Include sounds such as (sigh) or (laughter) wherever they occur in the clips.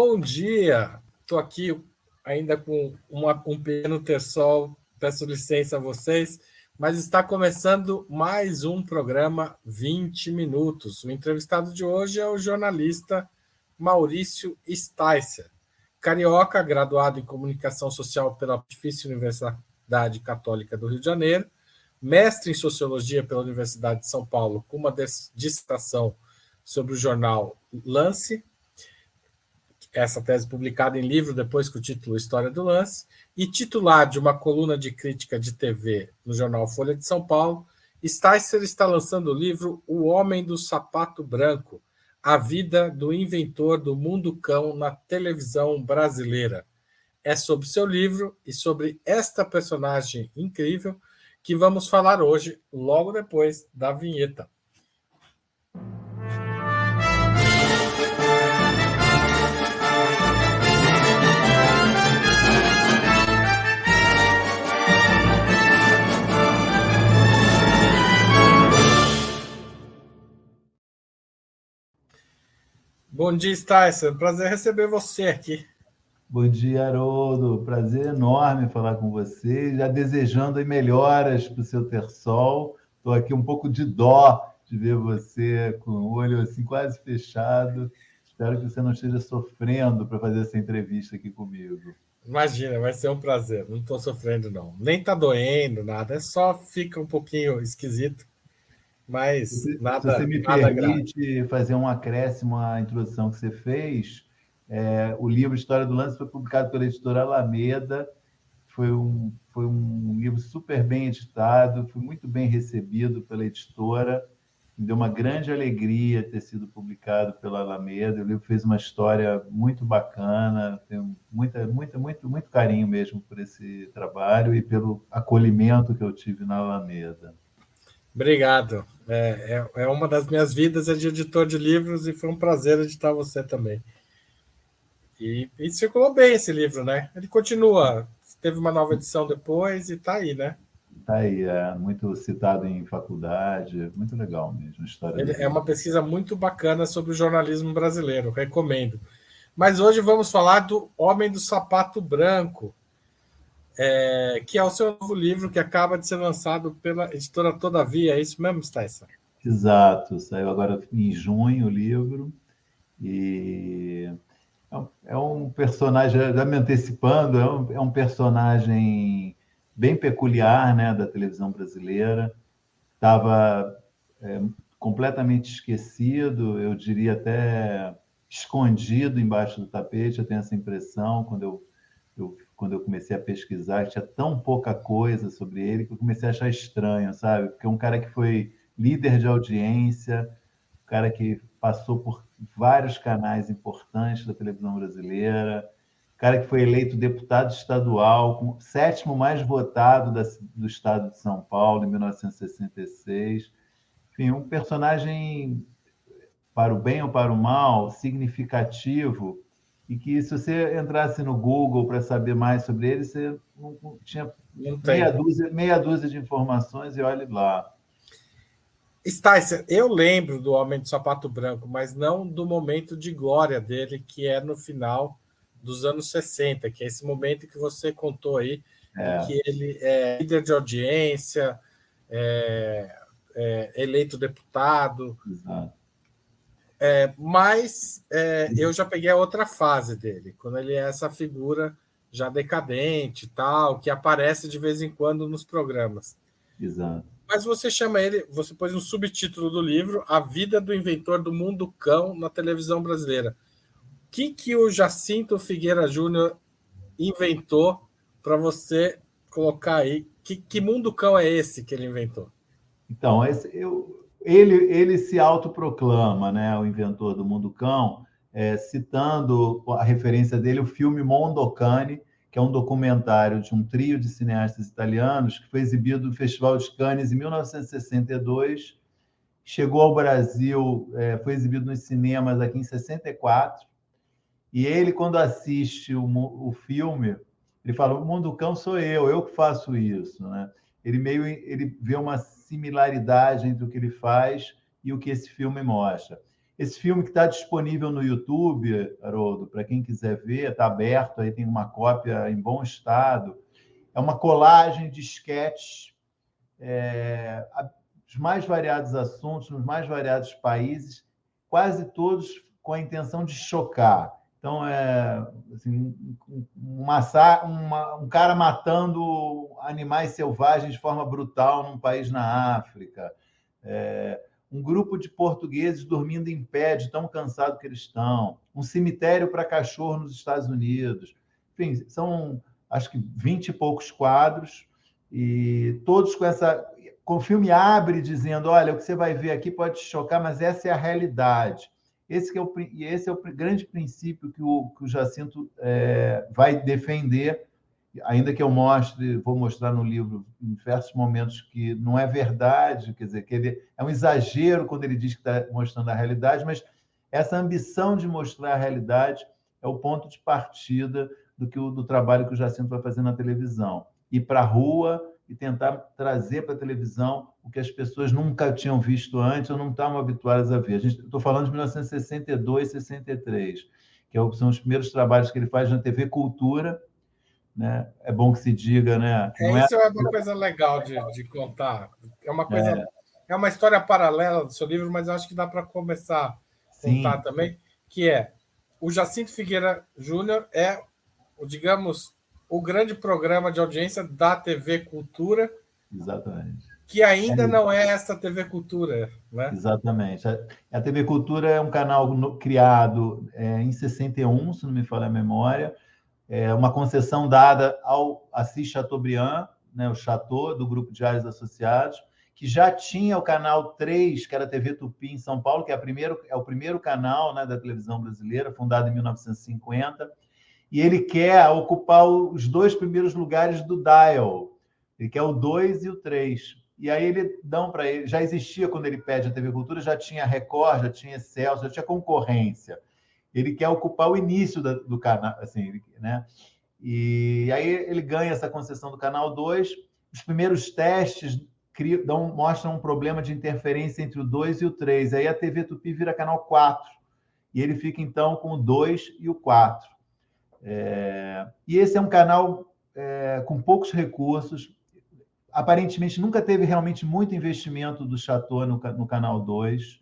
Bom dia! Estou aqui ainda com uma, um pequeno terçol, peço licença a vocês, mas está começando mais um programa 20 Minutos. O entrevistado de hoje é o jornalista Maurício Sticer, carioca, graduado em Comunicação Social pela Pontifícia Universidade Católica do Rio de Janeiro, mestre em Sociologia pela Universidade de São Paulo, com uma dissertação sobre o jornal Lance, essa tese publicada em livro depois com o título História do Lance, e titular de uma coluna de crítica de TV no jornal Folha de São Paulo, Sticer está lançando o livro O Homem do Sapato Branco, a vida do inventor do mundo cão na televisão brasileira. É sobre seu livro e sobre esta personagem incrível que vamos falar hoje, logo depois da vinheta. Bom dia, Tyson. Prazer receber você aqui. Bom dia, Haroldo. Prazer enorme falar com você. Já desejando melhoras para o seu Tersol. Estou aqui um pouco de dó de ver você com o olho assim quase fechado. Espero que você não esteja sofrendo para fazer essa entrevista aqui comigo. Imagina, vai ser um prazer. Não estou sofrendo, não. Nem está doendo, nada. É só fica um pouquinho esquisito mas se, nada. Se você me permite grave. fazer um acréscimo à introdução que você fez, é, o livro História do Lance foi publicado pela editora Alameda. Foi um, foi um livro super bem editado, foi muito bem recebido pela editora. Me deu uma grande alegria ter sido publicado pela Alameda. O livro fez uma história muito bacana, tenho muita, muita, muito, muito carinho mesmo por esse trabalho e pelo acolhimento que eu tive na Alameda. Obrigado. É, é, é, uma das minhas vidas, é de editor de livros, e foi um prazer editar você também. E, e circulou bem esse livro, né? Ele continua. Teve uma nova edição depois e está aí, né? Está aí, é muito citado em faculdade, muito legal mesmo história. Ele, é uma pesquisa muito bacana sobre o jornalismo brasileiro, recomendo. Mas hoje vamos falar do Homem do Sapato Branco, é, que é o seu novo livro que acaba de ser lançado pela editora Todavia, é isso mesmo, Tyson? Exato, saiu agora em junho o livro e é um personagem, já me antecipando, é um, é um personagem bem peculiar né, da televisão brasileira, estava é, completamente esquecido, eu diria até escondido embaixo do tapete, eu tenho essa impressão quando eu, eu quando eu comecei a pesquisar, tinha tão pouca coisa sobre ele que eu comecei a achar estranho, sabe? Porque é um cara que foi líder de audiência, um cara que passou por vários canais importantes da televisão brasileira, um cara que foi eleito deputado estadual, sétimo mais votado da, do estado de São Paulo em 1966. Enfim, um personagem, para o bem ou para o mal, significativo e que se você entrasse no Google para saber mais sobre ele, você não tinha não meia, dúzia, meia dúzia de informações e olhe lá. Sticer, eu lembro do Homem de Sapato Branco, mas não do momento de glória dele, que é no final dos anos 60, que é esse momento que você contou aí, é. que ele é líder de audiência, é, é eleito deputado. Exato. É, mas é, eu já peguei a outra fase dele, quando ele é essa figura já decadente tal, que aparece de vez em quando nos programas. Exato. Mas você chama ele, você pôs um subtítulo do livro, A Vida do Inventor do Mundo Cão na televisão brasileira. O que, que o Jacinto Figueira Júnior inventou para você colocar aí? Que, que mundo cão é esse que ele inventou? Então, esse, eu, ele, ele se autoproclama, né, o inventor do mundo cão, é, citando a referência dele, o filme Mondocane, que é um documentário de um trio de cineastas italianos que foi exibido no Festival de Cannes em 1962, chegou ao Brasil, é, foi exibido nos cinemas aqui em 64, e ele, quando assiste o, o filme, ele fala: O mundo cão sou eu, eu que faço isso. Né? Ele meio ele vê uma similaridade entre o que ele faz e o que esse filme mostra. Esse filme que está disponível no YouTube, Haroldo, para quem quiser ver, está aberto, aí tem uma cópia em bom estado. É uma colagem de sketches, é, os mais variados assuntos, nos mais variados países, quase todos com a intenção de chocar. Então, é assim, um, massa, uma, um cara matando animais selvagens de forma brutal num país na África. É, um grupo de portugueses dormindo em pé de tão cansado que eles estão. Um cemitério para cachorro nos Estados Unidos. Enfim, são acho que 20 e poucos quadros, e todos com essa. Com o filme abre dizendo: olha, o que você vai ver aqui pode te chocar, mas essa é a realidade. Esse, é, o, esse é o grande princípio que o, que o Jacinto é, vai defender, ainda que eu mostre, vou mostrar no livro em diversos momentos que não é verdade, quer dizer, que ele é um exagero quando ele diz que está mostrando a realidade, mas essa ambição de mostrar a realidade é o ponto de partida do que o do trabalho que o Jacinto vai fazer na televisão. Ir para a rua e tentar trazer para a televisão o que as pessoas nunca tinham visto antes ou não estavam habituadas a ver. Estou falando de 1962, 63, que é são os primeiros trabalhos que ele faz na TV Cultura. Né? É bom que se diga, né? É, é... Isso é uma coisa legal de, de contar. É uma coisa, é. é. uma história paralela do seu livro, mas eu acho que dá para começar a contar Sim. também, que é o Jacinto Figueira Júnior é, digamos, o grande programa de audiência da TV Cultura. Exatamente. Que ainda é não é essa TV Cultura, né? Exatamente. A, TV Cultura é um canal no, criado é, em 61, se não me falha a memória, é uma concessão dada ao Assis Chateaubriand, né, o Chateau, do Grupo Diários Associados, que já tinha o canal 3, que era a TV Tupi em São Paulo, que é, primeiro, é o primeiro canal né, da televisão brasileira, fundado em 1950 e ele quer ocupar os dois primeiros lugares do dial. Ele quer o 2 e o 3. E aí ele dão para ele, já existia quando ele pede a TV Cultura, já tinha Record, já tinha Celso, já tinha concorrência. Ele quer ocupar o início da, do canal, assim, né? E aí ele ganha essa concessão do canal 2. Os primeiros testes criam, dão, mostram um problema de interferência entre o 2 e o 3. Aí a TV Tupi vira canal 4. E ele fica então com o 2 e o 4. É, e esse é um canal é, com poucos recursos. Aparentemente, nunca teve realmente muito investimento do Chateau no, no Canal 2.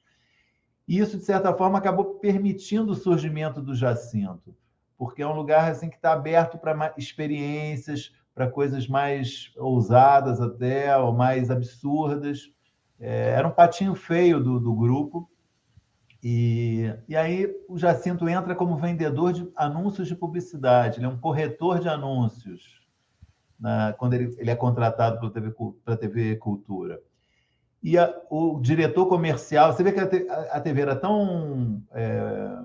E isso, de certa forma, acabou permitindo o surgimento do Jacinto, porque é um lugar assim que está aberto para experiências, para coisas mais ousadas até, ou mais absurdas. É, era um patinho feio do, do grupo, e, e aí o Jacinto entra como vendedor de anúncios de publicidade, ele é um corretor de anúncios na, quando ele, ele é contratado para a TV, TV Cultura. E a, o diretor comercial, você vê que a, a TV era tão é,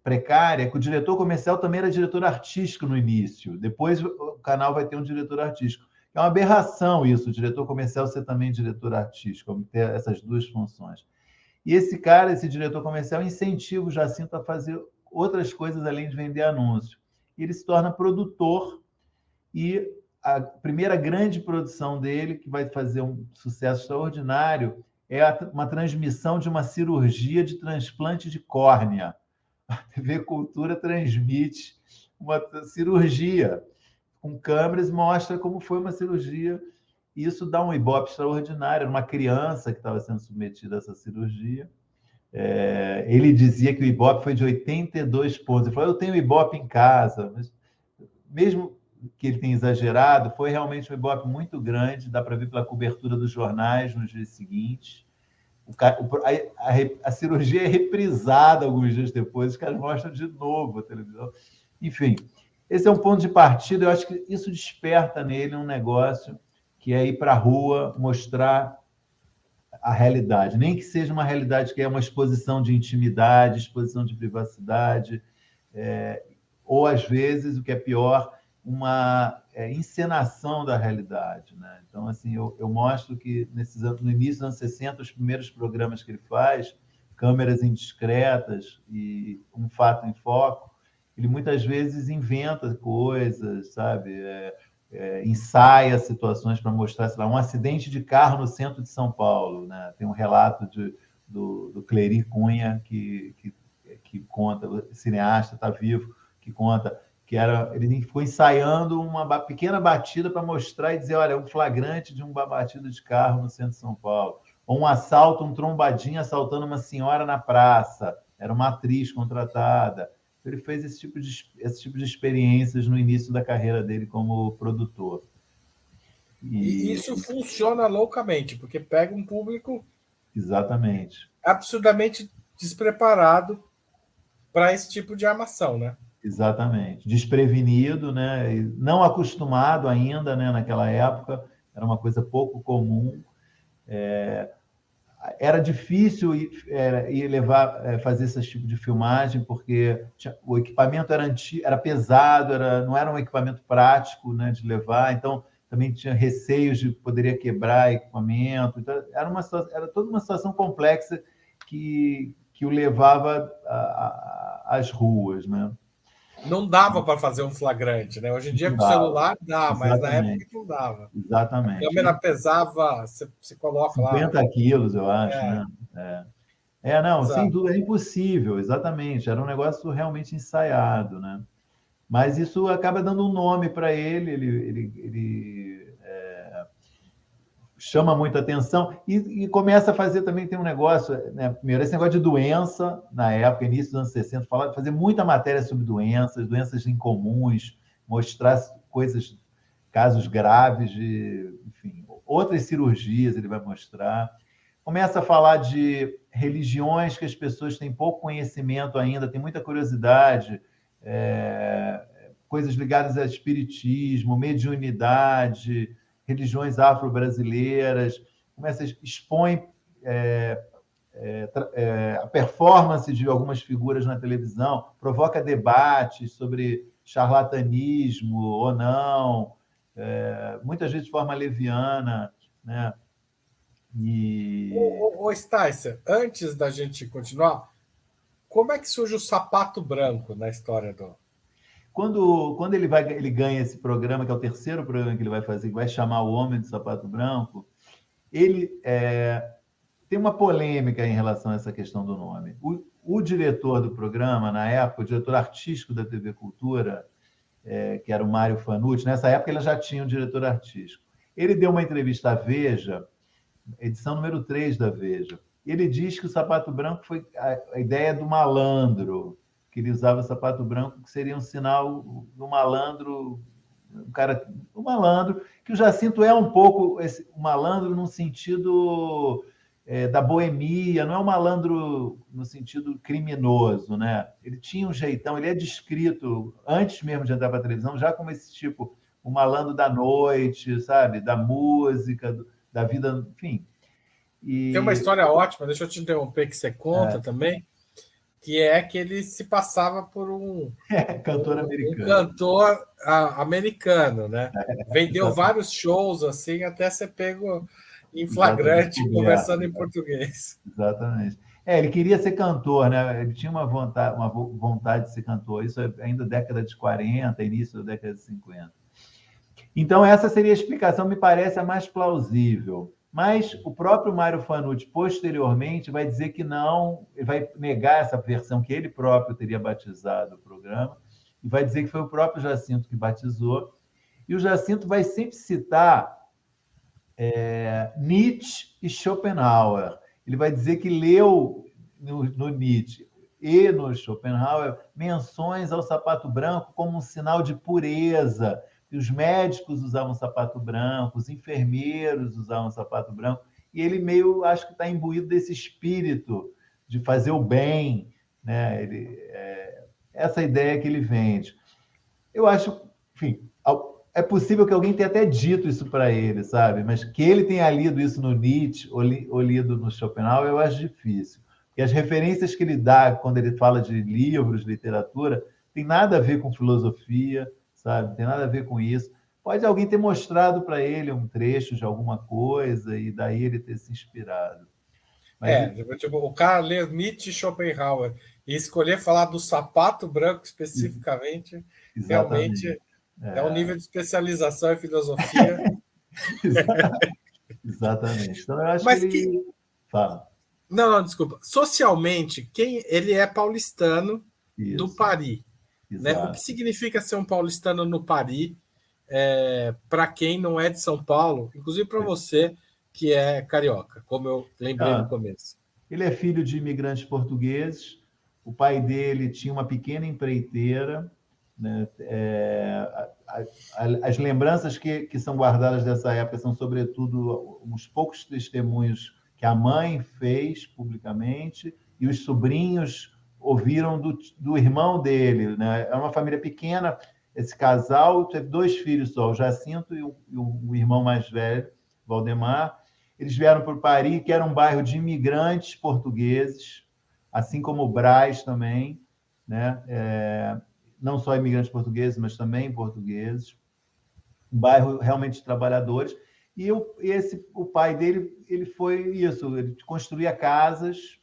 precária que o diretor comercial também era diretor artístico no início. Depois o canal vai ter um diretor artístico. É uma aberração isso, o diretor comercial ser também diretor artístico, ter essas duas funções. E esse cara, esse diretor comercial, incentiva o Jacinto a fazer outras coisas além de vender anúncio. Ele se torna produtor e a primeira grande produção dele, que vai fazer um sucesso extraordinário, é uma transmissão de uma cirurgia de transplante de córnea. A TV Cultura transmite uma cirurgia com câmeras, mostra como foi uma cirurgia isso dá um ibope extraordinário. Uma criança que estava sendo submetida a essa cirurgia. É, ele dizia que o ibope foi de 82 pontos. Ele falou: Eu tenho ibope em casa. Mas, mesmo que ele tenha exagerado, foi realmente um ibope muito grande. Dá para ver pela cobertura dos jornais nos dias seguintes. O, a, a, a, cirurgia é reprisada alguns dias depois, os caras mostram de novo a televisão. Enfim, esse é um ponto de partida. Eu acho que isso desperta nele um negócio que é ir para a rua mostrar a realidade, nem que seja uma realidade que é uma exposição de intimidade, exposição de privacidade, é, ou às vezes, o que é pior, uma é, encenação da realidade. Né? Então, assim, eu, eu mostro que nesses, no início dos anos 60, os primeiros programas que ele faz, câmeras indiscretas e um fato em foco, ele muitas vezes inventa coisas, sabe? É, é, ensaia situações para mostrar, sei lá, um acidente de carro no centro de São Paulo. Né? Tem um relato de do, do Clery Cunha, que, que, que conta, cineasta, está vivo, que conta que era ele ficou ensaiando uma pequena batida para mostrar e dizer, olha, um flagrante de uma batida de carro no centro de São Paulo, ou um assalto, um trombadinho assaltando uma senhora na praça, era uma atriz contratada. Ele fez esse tipo de esse tipo de experiências no início da carreira dele como produtor. E, e isso funciona loucamente, porque pega um público exatamente absurdamente despreparado para esse tipo de armação, né? Exatamente. Desprevenido, né? não acostumado ainda, né? naquela época, era uma coisa pouco comum. É... Era difícil ir, é, ir levar, é, fazer esse tipo de filmagem, porque o equipamento era, antigo, era pesado, era, não era um equipamento prático né, de levar, então também tinha receios de poderia quebrar equipamento. Então, era, uma, era toda uma situação complexa que, que o levava às ruas. Né? Não dava para fazer um flagrante, né? Hoje em dia, com o celular dá, Exatamente. mas na época não dava. Exatamente. A câmera pesava, você, você coloca 50 lá. 50 quilos, eu acho, é. né? É. É, não, Exato. sem dúvida, é impossível, exatamente. Era um negócio realmente ensaiado, né? Mas isso acaba dando um nome para ele, ele, ele, ele chama muita atenção e, e, começa a fazer também, tem um negócio, né? primeiro, esse negócio de doença, na época, início dos anos 60, falar, fazer muita matéria sobre doenças, doenças incomuns, mostrar coisas, casos graves de, enfim, outras cirurgias ele vai mostrar. Começa a falar de religiões que as pessoas têm pouco conhecimento ainda, têm muita curiosidade, é, coisas ligadas a espiritismo, mediunidade, religiões afro-brasileiras, começa a expõe é, é, é, a performance de algumas figuras na televisão, provoca debates sobre charlatanismo ou não, é, muitas vezes de forma leviana, né? E... Ô, ô, ô antes da gente continuar, como é que surge o sapato branco na história do, quando, quando ele, vai, ele ganha esse programa, que é o terceiro programa que ele vai fazer, que vai chamar o Homem de Sapato Branco, ele é, tem uma polêmica em relação a essa questão do nome. O, o, diretor do programa, na época, o diretor artístico da TV Cultura, é, que era o Mário Fanucci, nessa época ele já tinha um diretor artístico. Ele deu uma entrevista à Veja, edição número 3 da Veja. Ele diz que o sapato branco foi a, a ideia do malandro, que ele usava sapato branco, que seria um sinal do malandro, um cara, um malandro, que o Jacinto é um pouco esse um malandro no sentido é, da boemia, não é um malandro no sentido criminoso, né? Ele tinha um jeitão, ele é descrito antes mesmo de entrar para a televisão, já como esse tipo, o malandro da noite, sabe, da música, da vida, enfim. E... Tem uma história ótima, deixa eu te interromper que você conta é. também que é que ele se passava por um (laughs) é, cantor americano, um cantor a, americano, né? É, Vendeu vários shows assim até ser pego em flagrante Exatamente. conversando em português. Exatamente. É, ele queria ser cantor, né? Ele tinha uma vontade, uma vontade de ser cantor. Isso é ainda década de 40, início da década de 50. Então, essa seria a explicação, me parece a mais plausível. Mas o próprio Mário Fanucci, posteriormente, vai dizer que não, vai negar essa versão que ele próprio teria batizado o programa, e vai dizer que foi o próprio Jacinto que batizou. E o Jacinto vai sempre citar é, Nietzsche e Schopenhauer. Ele vai dizer que leu no, no Nietzsche e no Schopenhauer menções ao sapato branco como um sinal de pureza, que os médicos usavam sapato branco, os enfermeiros usavam sapato branco, e ele meio, acho que está imbuído desse espírito de fazer o bem, né? Ele, é, essa ideia que ele vende. Eu acho, enfim, é possível que alguém tenha até dito isso para ele, sabe? Mas que ele tenha lido isso no Nietzsche ou, li, ou lido no Schopenhauer, eu acho difícil. Porque as referências que ele dá quando ele fala de livros, literatura, tem nada a ver com filosofia, sabe? Não tem nada a ver com isso. Pode alguém ter mostrado para ele um trecho de alguma coisa e daí ele ter se inspirado. Mas... É, tipo, tipo, o cara lê Nietzsche e Schopenhauer e escolher falar do sapato branco especificamente, Exatamente. realmente é. é um nível de especialização em filosofia. (laughs) Exatamente. Então, eu acho Mas que... que... Fala. Não, não, desculpa. Socialmente, quem ele é paulistano Isso. do Paris. Né? O que significa ser um paulistano no Paris? É, para quem não é de São Paulo, inclusive para você que é carioca, como eu lembrei ah, no começo. Ele é filho de imigrantes portugueses. O pai dele tinha uma pequena empreiteira. Né? É, as lembranças que, que são guardadas dessa época são, sobretudo, uns poucos testemunhos que a mãe fez publicamente e os sobrinhos ouviram do, do irmão dele. Né? É uma família pequena. Esse casal teve dois filhos só, o Jacinto e o, e o irmão mais velho, Valdemar. Eles vieram para Paris, que era um bairro de imigrantes portugueses, assim como o Braz também, né? É, não só imigrantes portugueses, mas também portugueses. Um bairro realmente de trabalhadores. E o, esse, o pai dele, ele foi isso, ele construía casas,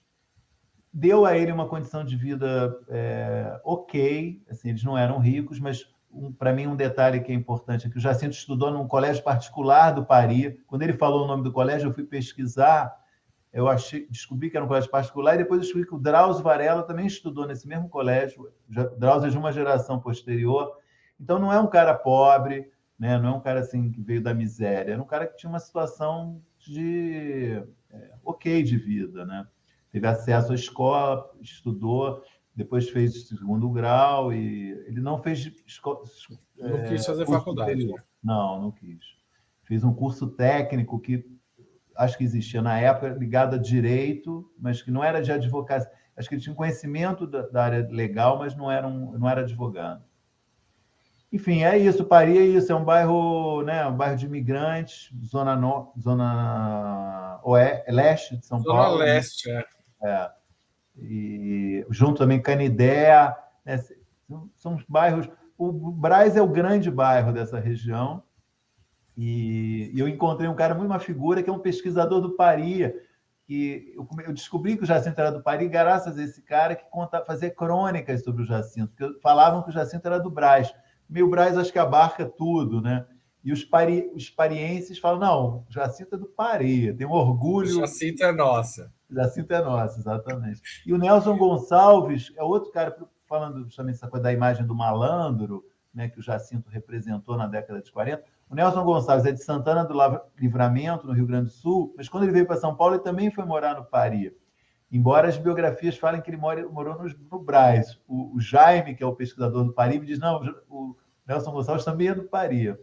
deu a ele uma condição de vida é, ok, assim, eles não eram ricos, mas um, para mim um detalhe que é importante é que o Jacinto estudou num colégio particular do Paris. Quando ele falou o nome do colégio, eu fui pesquisar, eu achei, descobri que era um colégio particular e depois descobri que o Drauzio Varela também estudou nesse mesmo colégio. Drauzio é de uma geração posterior. Então não é um cara pobre, né? não é um cara assim que veio da miséria, era um cara que tinha uma situação de é, ok de vida, né? Teve acesso à escola, estudou, depois fez segundo grau e ele não fez escola, não é, quis fazer faculdade. Né? Não, não quis. Fez um curso técnico que acho que existia na época ligado a direito, mas que não era de advocacia. Acho que ele tinha conhecimento da, da área legal, mas não era um, não era advogado. Enfim, é isso. Paris é isso. É um bairro, né, um bairro de imigrantes, zona no, zona oeste, leste de São zona Paulo. Zona leste, é. É. E junto também Canidé, né, são os bairros. O Braz é o grande bairro dessa região. E, eu encontrei um cara, uma figura, que é um pesquisador do Paris, que eu, descobri que o Jacinto era do Paris graças a esse cara que conta, fazia crônicas sobre o Jacinto, porque falavam que o Jacinto era do Braz meio Braz acho que abarca tudo, né? E os, pari, os parienses falam, não, Jacinta é do Pari, tem um orgulho. Jacinta é nossa. Jacinta é nossa, exatamente. E o Nelson Gonçalves é outro cara, falando justamente essa coisa da imagem do malandro, né, que o Jacinto representou na década de 40. O Nelson Gonçalves é de Santana do Livramento, no Rio Grande do Sul, mas quando ele veio para São Paulo, ele também foi morar no Pari. Embora as biografias falem que ele mora, morou no, no Braz. O, o, Jaime, que é o pesquisador do Paris, me diz: não, o Nelson Gonçalves também é do Paris.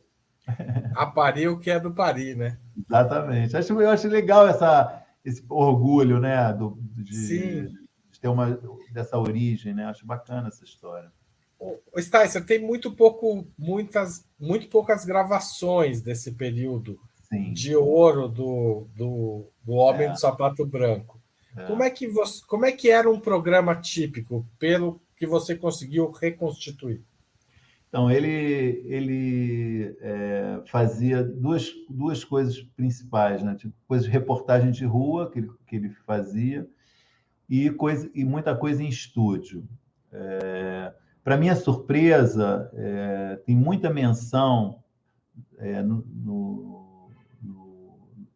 A Paris, o que é do Paris, né? Exatamente. Acho, eu acho legal essa, esse orgulho, né? Do, de, de, ter uma dessa origem, né? Acho bacana essa história. O Sticer, tem muito pouco, muitas, muito poucas gravações desse período Sim. de ouro do, do, do Homem é. do Sapato Branco. É. Como, é que você, como é que era um programa típico, pelo que você conseguiu reconstituir? Então, ele, ele é, fazia duas, duas coisas principais, né? Tipo, coisas reportagem de rua que ele, que ele fazia e, coisa, e muita coisa em estúdio. É, Para minha surpresa, é, tem muita menção é, no, no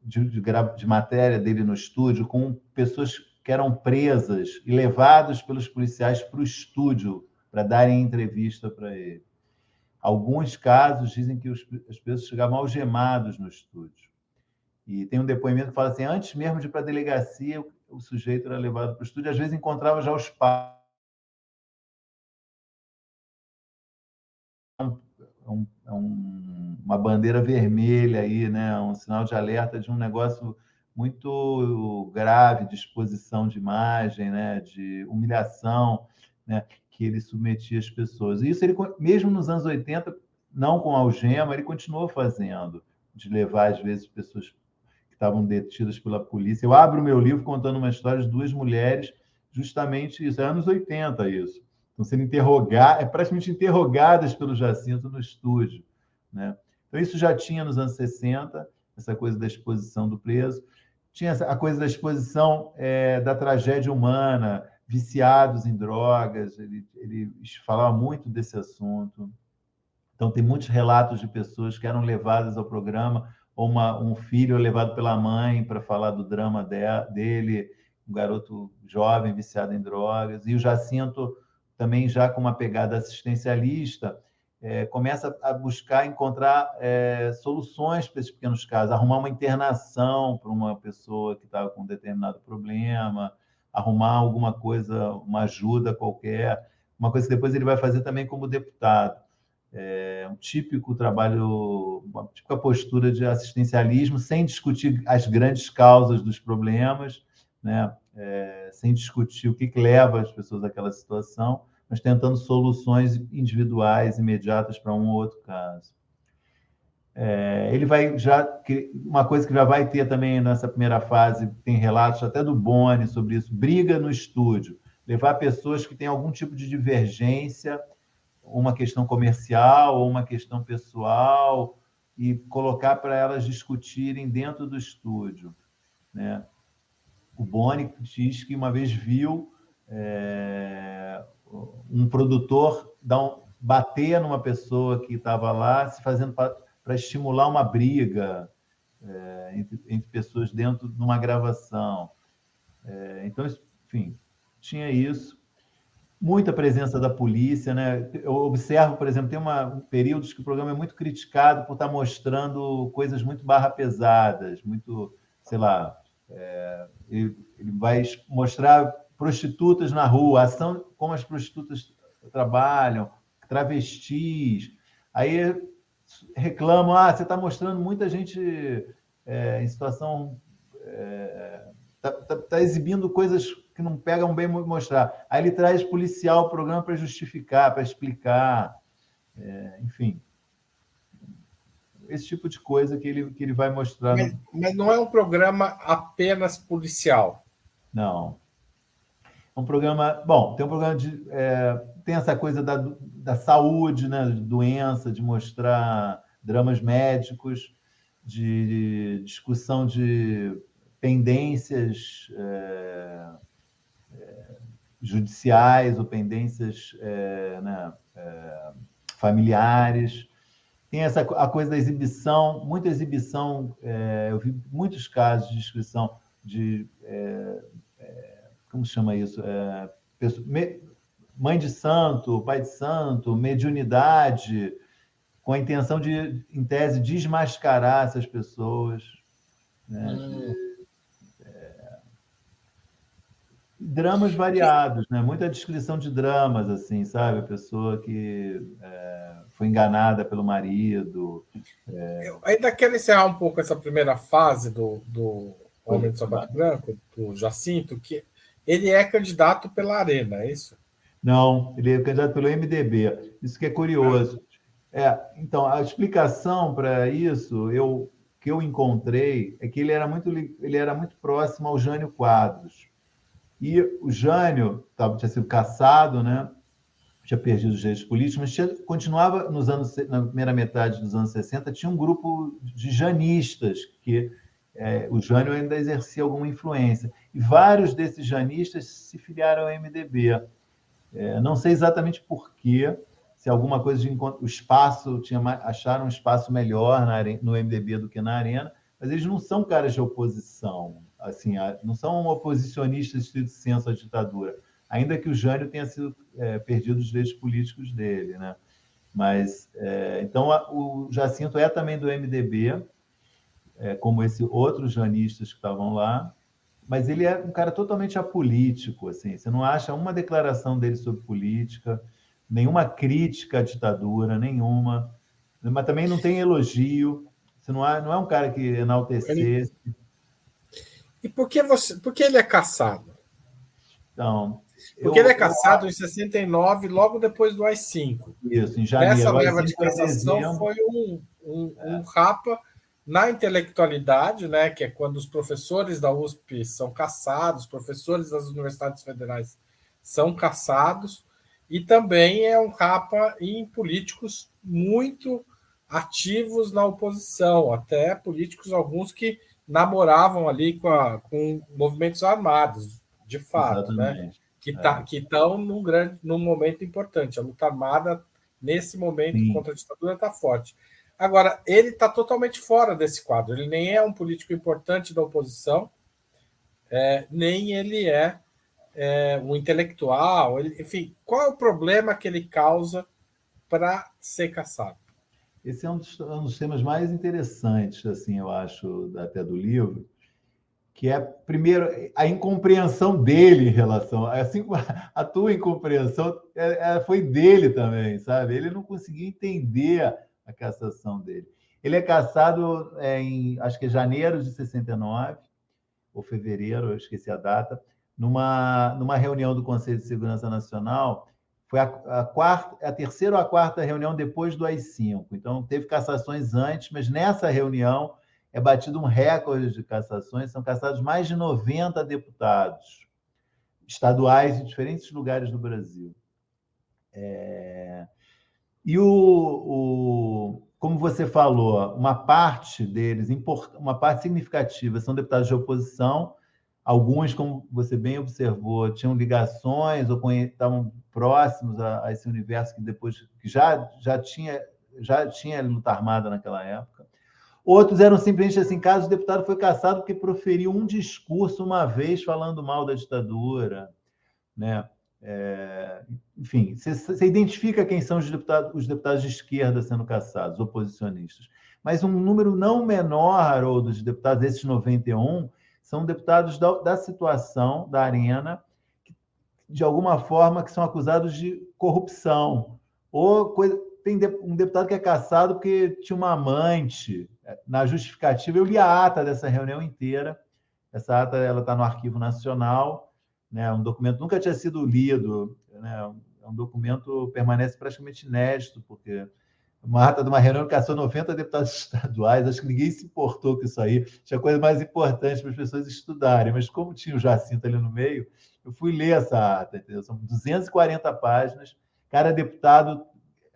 de, de, de matéria dele no estúdio com pessoas que eram presas e levadas pelos policiais para o estúdio para darem entrevista para ele. Alguns casos dizem que os, as pessoas chegavam algemados no estúdio. E tem um depoimento que fala assim: antes mesmo de ir para a delegacia, o, o, sujeito era levado para o estúdio, às vezes encontrava já os pais. É um, é um uma bandeira vermelha aí, né? um sinal de alerta de um negócio muito grave de exposição de imagem, né? de humilhação né? Que ele submetia as pessoas. E isso ele, mesmo nos anos 80, não com algema, ele continuou fazendo, de levar, às vezes, pessoas que estavam detidas pela polícia. Eu abro meu livro contando uma história de duas mulheres, justamente isso, é anos 80 isso. Estão sendo interrogadas, é praticamente interrogadas pelo Jacinto no estúdio. Né? Então, isso já tinha nos anos 60, essa coisa da exposição do preso. Tinha a coisa da exposição é, da tragédia humana, viciados em drogas, ele, ele falava muito desse assunto. Então, tem muitos relatos de pessoas que eram levadas ao programa, ou uma, um filho levado pela mãe para falar do drama de, dele, um garoto jovem viciado em drogas, e o Jacinto também já com uma pegada assistencialista, é, começa a buscar encontrar é, soluções para esses pequenos casos, arrumar uma internação para uma pessoa que estava com um determinado problema, arrumar alguma coisa, uma ajuda qualquer, uma coisa que depois ele vai fazer também como deputado. É um típico trabalho, uma típica postura de assistencialismo, sem discutir as grandes causas dos problemas, né? É, sem discutir o que, que leva as pessoas àquela situação, mas tentando soluções individuais, imediatas para um ou outro caso. É, ele vai já uma coisa que já vai ter também nessa primeira fase tem relatos até do Boni sobre isso briga no estúdio levar pessoas que têm algum tipo de divergência uma questão comercial ou uma questão pessoal e colocar para elas discutirem dentro do estúdio né? O Boni diz que uma vez viu é, um produtor dar um, bater numa pessoa que estava lá se fazendo para estimular uma briga é, entre, entre, pessoas dentro de uma gravação. É, então, enfim, tinha isso. Muita presença da polícia, né? Eu observo, por exemplo, tem uma, períodos que o programa é muito criticado por estar mostrando coisas muito barra pesadas, muito, sei lá, é, ele, ele vai mostrar prostitutas na rua, ação como as prostitutas trabalham, travestis. Aí reclamam, ah, você está mostrando muita gente é, em situação. Está é, tá, tá, exibindo coisas que não pegam bem mostrar. Aí ele traz policial o programa para justificar, para explicar, é, enfim. Esse tipo de coisa que ele, que ele vai mostrar. Mas, mas não é um programa apenas policial. Não. É um programa. Bom, tem um programa de. É, tem essa coisa da, da saúde, né, de doença, de mostrar dramas médicos, de discussão de pendências é, é, judiciais ou pendências é, né, é, familiares. Tem essa a coisa da exibição, muita exibição. É, eu vi muitos casos de inscrição de é, como chama isso? Me, mãe de santo, pai de santo, mediunidade, com a intenção de, em tese, desmascarar essas pessoas. Né? Hum. É... Dramas variados, né? Muita descrição de dramas, assim, sabe? A pessoa que é, foi enganada pelo marido. É... Eu ainda quero encerrar um pouco essa primeira fase do, do Homem de Sapato Branco, do Jacinto, que ele é candidato pela Arena, é isso? Não, ele é candidato pelo MDB. Isso que é curioso. É, então, a explicação para isso, eu que eu encontrei é que ele era muito ele era muito próximo ao Jânio Quadros. E o Jânio tava, tinha sido caçado, né? Tinha perdido os direitos políticos, mas tinha, continuava nos anos na primeira metade dos anos 60, tinha um grupo de janistas que é, o Jânio ainda exercia alguma influência. E vários desses janistas se filiaram ao MDB. É, não sei exatamente por quê, se alguma coisa de o espaço tinha acharam um espaço melhor na, no MDB do que na Arena, mas eles não são caras de oposição, assim, não são oposicionistas estrito senso à ditadura, ainda que o Jânio tenha sido é, perdido os direitos políticos dele, né? Mas é, então a, o Jacinto é também do MDB, é, como esse outros janistas que estavam lá, mas ele é um cara totalmente apolítico, assim. Você não acha uma declaração dele sobre política, nenhuma crítica à ditadura, nenhuma. Mas também não tem elogio. Você não, é, não é um cara que enaltecesse. E por que você? Por que ele é caçado? Então. Porque eu, ele é caçado eu... em 69, logo depois do AI-5. Isso, em janeiro. Essa leva de cassação foi um, um, é. um rapa na intelectualidade, né, que é quando os professores da USP são caçados, professores das universidades federais são caçados, e também é um rapa em políticos muito ativos na oposição, até políticos alguns que namoravam ali com, a, com movimentos armados, de fato, né? Exatamente. né? Que tá, é. que estão num grande, num momento importante. A luta armada nesse momento Sim. contra a ditadura está forte. Agora, ele está totalmente fora desse quadro. Ele nem é um político importante da oposição. é, nem ele é, é um intelectual. Ele, enfim, qual é o problema que ele causa para ser caçado? Esse é um dos, um dos, temas mais interessantes, assim, eu acho, até do livro, que é, primeiro, a incompreensão dele em relação. Assim como a tua incompreensão é, é, foi dele também, sabe? Ele não conseguia entender a cassação dele. Ele é caçado é, em, acho que é janeiro de 69, ou fevereiro, eu esqueci a data, numa, numa reunião do Conselho de Segurança Nacional. Foi a, a, quarta, a terceira ou a quarta reunião depois do AI-5. Então, teve cassações antes, mas nessa reunião é batido um recorde de cassações. São cassados mais de 90 deputados estaduais em diferentes lugares do Brasil. É... E o, o, como você falou, uma parte deles, uma parte significativa, são deputados de oposição. Alguns, como você bem observou, tinham ligações ou estavam próximos a, a, esse universo que depois que já, já tinha já tinha luta armada naquela época. Outros eram simplesmente assim, caso o deputado foi caçado porque proferiu um discurso uma vez falando mal da ditadura, né? É, enfim, você, identifica quem são os deputados, os deputados de esquerda sendo caçados, oposicionistas. Mas um número não menor, ou dos deputados, esses 91, são deputados da, da situação, da arena, que, de alguma forma, que são acusados de corrupção. Ou coisa, tem um deputado que é caçado porque tinha uma amante. Na justificativa, eu li a ata dessa reunião inteira. Essa ata está no Arquivo Nacional né? Um documento nunca tinha sido lido, né? É um documento permanece praticamente inédito, porque uma ata de uma reunião que caçou 90 deputados estaduais, acho que ninguém se importou com isso aí, tinha coisa mais importante para as pessoas estudarem, mas como tinha o Jacinto ali no meio, eu fui ler essa ata, entendeu? São 240 páginas, cada deputado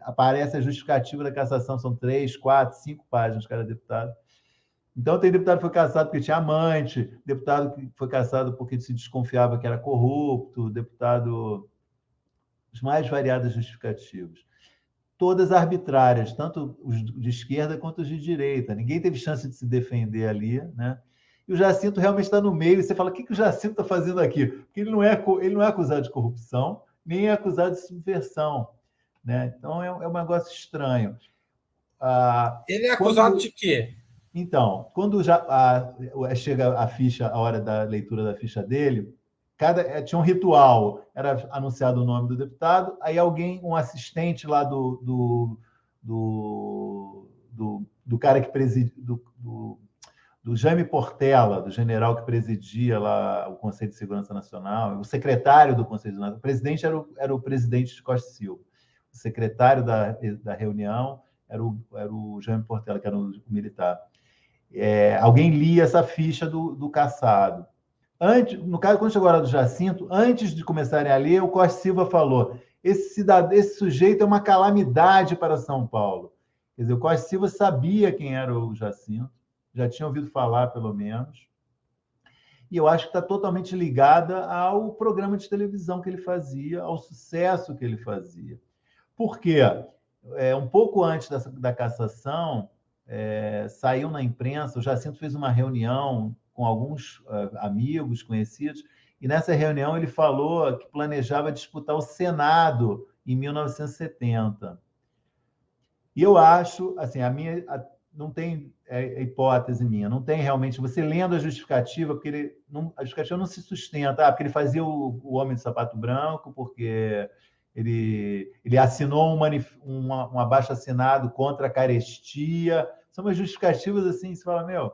aparece a justificativa da cassação, são três, quatro, cinco páginas cada deputado. Então, tem deputado que foi caçado porque tinha amante, deputado que foi caçado porque se desconfiava que era corrupto, deputado. Os mais variadas justificativas. Todas arbitrárias, tanto os de esquerda quanto os de direita. Ninguém teve chance de se defender ali, né? E o Jacinto realmente está no meio, e você fala: o que, que o Jacinto está fazendo aqui? Porque ele não, é, ele não é acusado de corrupção, nem é acusado de subversão. Né? Então é, é um negócio estranho. Ah, ele é acusado quando... de quê? Então, quando já a, chega a ficha, a hora da leitura da ficha dele, cada é, tinha um ritual, era anunciado o nome do deputado, aí alguém, um assistente lá do, do, do, do, do cara que presidia, do, do, do Jaime Portela, do general que presidia lá o Conselho de Segurança Nacional, o secretário do Conselho de Segurança, o presidente era o, era o presidente de Costa Silva, o secretário da, da reunião era o, era o Jaime Portela, que era o militar é, alguém lia essa ficha do, do caçado. Antes, no caso, quando chegou a hora do Jacinto, antes de começarem a ler, o Costa Silva falou: esse, cidadão, esse sujeito é uma calamidade para São Paulo. Quer dizer, o Costa Silva sabia quem era o Jacinto, já tinha ouvido falar, pelo menos. E eu acho que está totalmente ligada ao programa de televisão que ele fazia, ao sucesso que ele fazia. Por quê? É, um pouco antes da, da cassação, é, saiu na imprensa, o Jacinto fez uma reunião com alguns uh, amigos, conhecidos, e nessa reunião ele falou que planejava disputar o Senado em 1970. E eu acho, assim, a minha a, não tem é, é, hipótese minha, não tem realmente. Você lendo a justificativa, porque ele não, a justificativa não se sustenta, ah, porque ele fazia o, o Homem de Sapato Branco, porque ele, ele assinou um, um, um abaixo assinado contra a carestia, são umas justificativas assim, você fala, meu,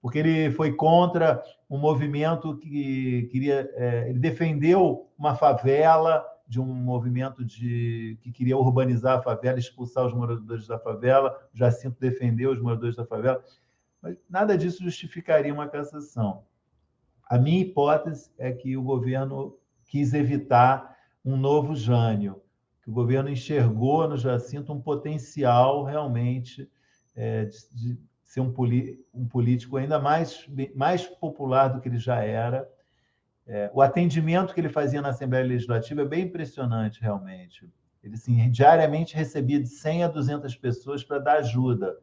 porque ele foi contra um movimento que queria. É, ele defendeu uma favela de um movimento de que queria urbanizar a favela, expulsar os moradores da favela. O Jacinto defendeu os moradores da favela. Mas nada disso justificaria uma cassação. A minha hipótese é que o governo quis evitar um novo Jânio, que o governo enxergou no Jacinto um potencial realmente é, de, de, ser um, um, político ainda mais, mais popular do que ele já era. É, o atendimento que ele fazia na Assembleia Legislativa é bem impressionante, realmente. Ele assim, diariamente recebia de 100 a 200 pessoas para dar ajuda.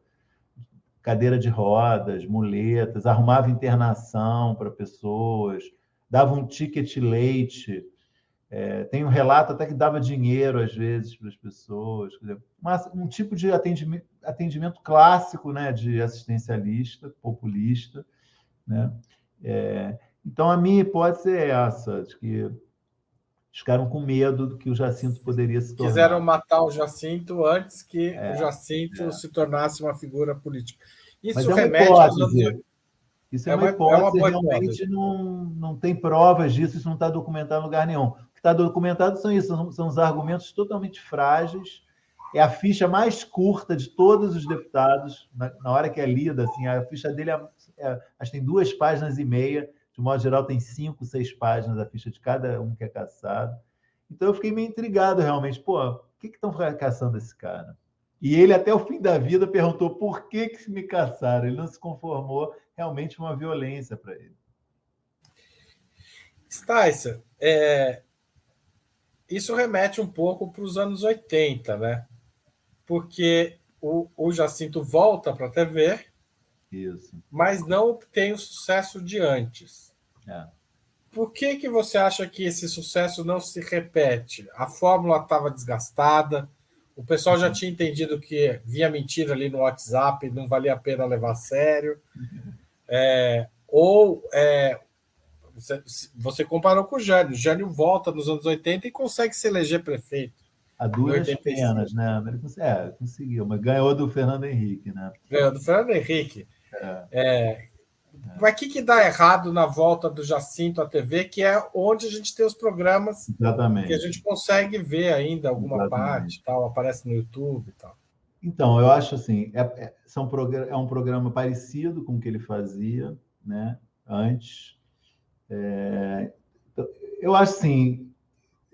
cadeira de rodas, muletas, arrumava internação para pessoas, dava um ticket leite. É, tem um relato até que dava dinheiro às vezes para as pessoas. Mas um tipo de atendimento, atendimento clássico né, de assistencialista, populista. Né? É, então, a minha hipótese é essa, de que ficaram com medo do que o Jacinto poderia se tornar. Quiseram matar o Jacinto antes que é, o Jacinto é. se tornasse uma figura política. Isso Mas é remete aos anos... Isso é, é uma, hipótese, é uma realmente hipótese. Não, não tem provas disso, isso não está documentado em lugar nenhum. Está documentado são isso, são, são os argumentos totalmente frágeis, é a ficha mais curta de todos os deputados, na, na hora que é lida, assim, a ficha dele é, é, acho que tem duas páginas e meia, de modo geral, tem cinco, seis páginas a ficha de cada um que é caçado. Então eu fiquei meio intrigado realmente. Pô, o que estão caçando esse cara? E ele, até o fim da vida, perguntou por que, que me caçaram. Ele não se conformou, realmente uma violência para ele. Sticer, é... isso remete um pouco para os anos 80, né? Porque o, o Jacinto volta para a TV, isso. mas não tem o sucesso de antes. É. Por que, que você acha que esse sucesso não se repete? A fórmula estava desgastada, o pessoal já uhum. tinha entendido que via mentira ali no WhatsApp, não valia a pena levar a sério. É, ou é, você, comparou com o Jânio. O Jânio volta nos anos 80 e consegue se eleger prefeito. A duas penas, né? Ele é, conseguiu, mas ganhou do Fernando Henrique, né? Ganhou do Fernando Henrique. É. É, mas o que, que dá errado na volta do Jacinto à TV, que é onde a gente tem os programas Exatamente. que a gente consegue ver ainda alguma Exatamente. parte, tal, aparece no YouTube e tal. Então, eu acho assim, é, é, são, é um programa parecido com o que ele fazia né, antes. É, eu acho assim,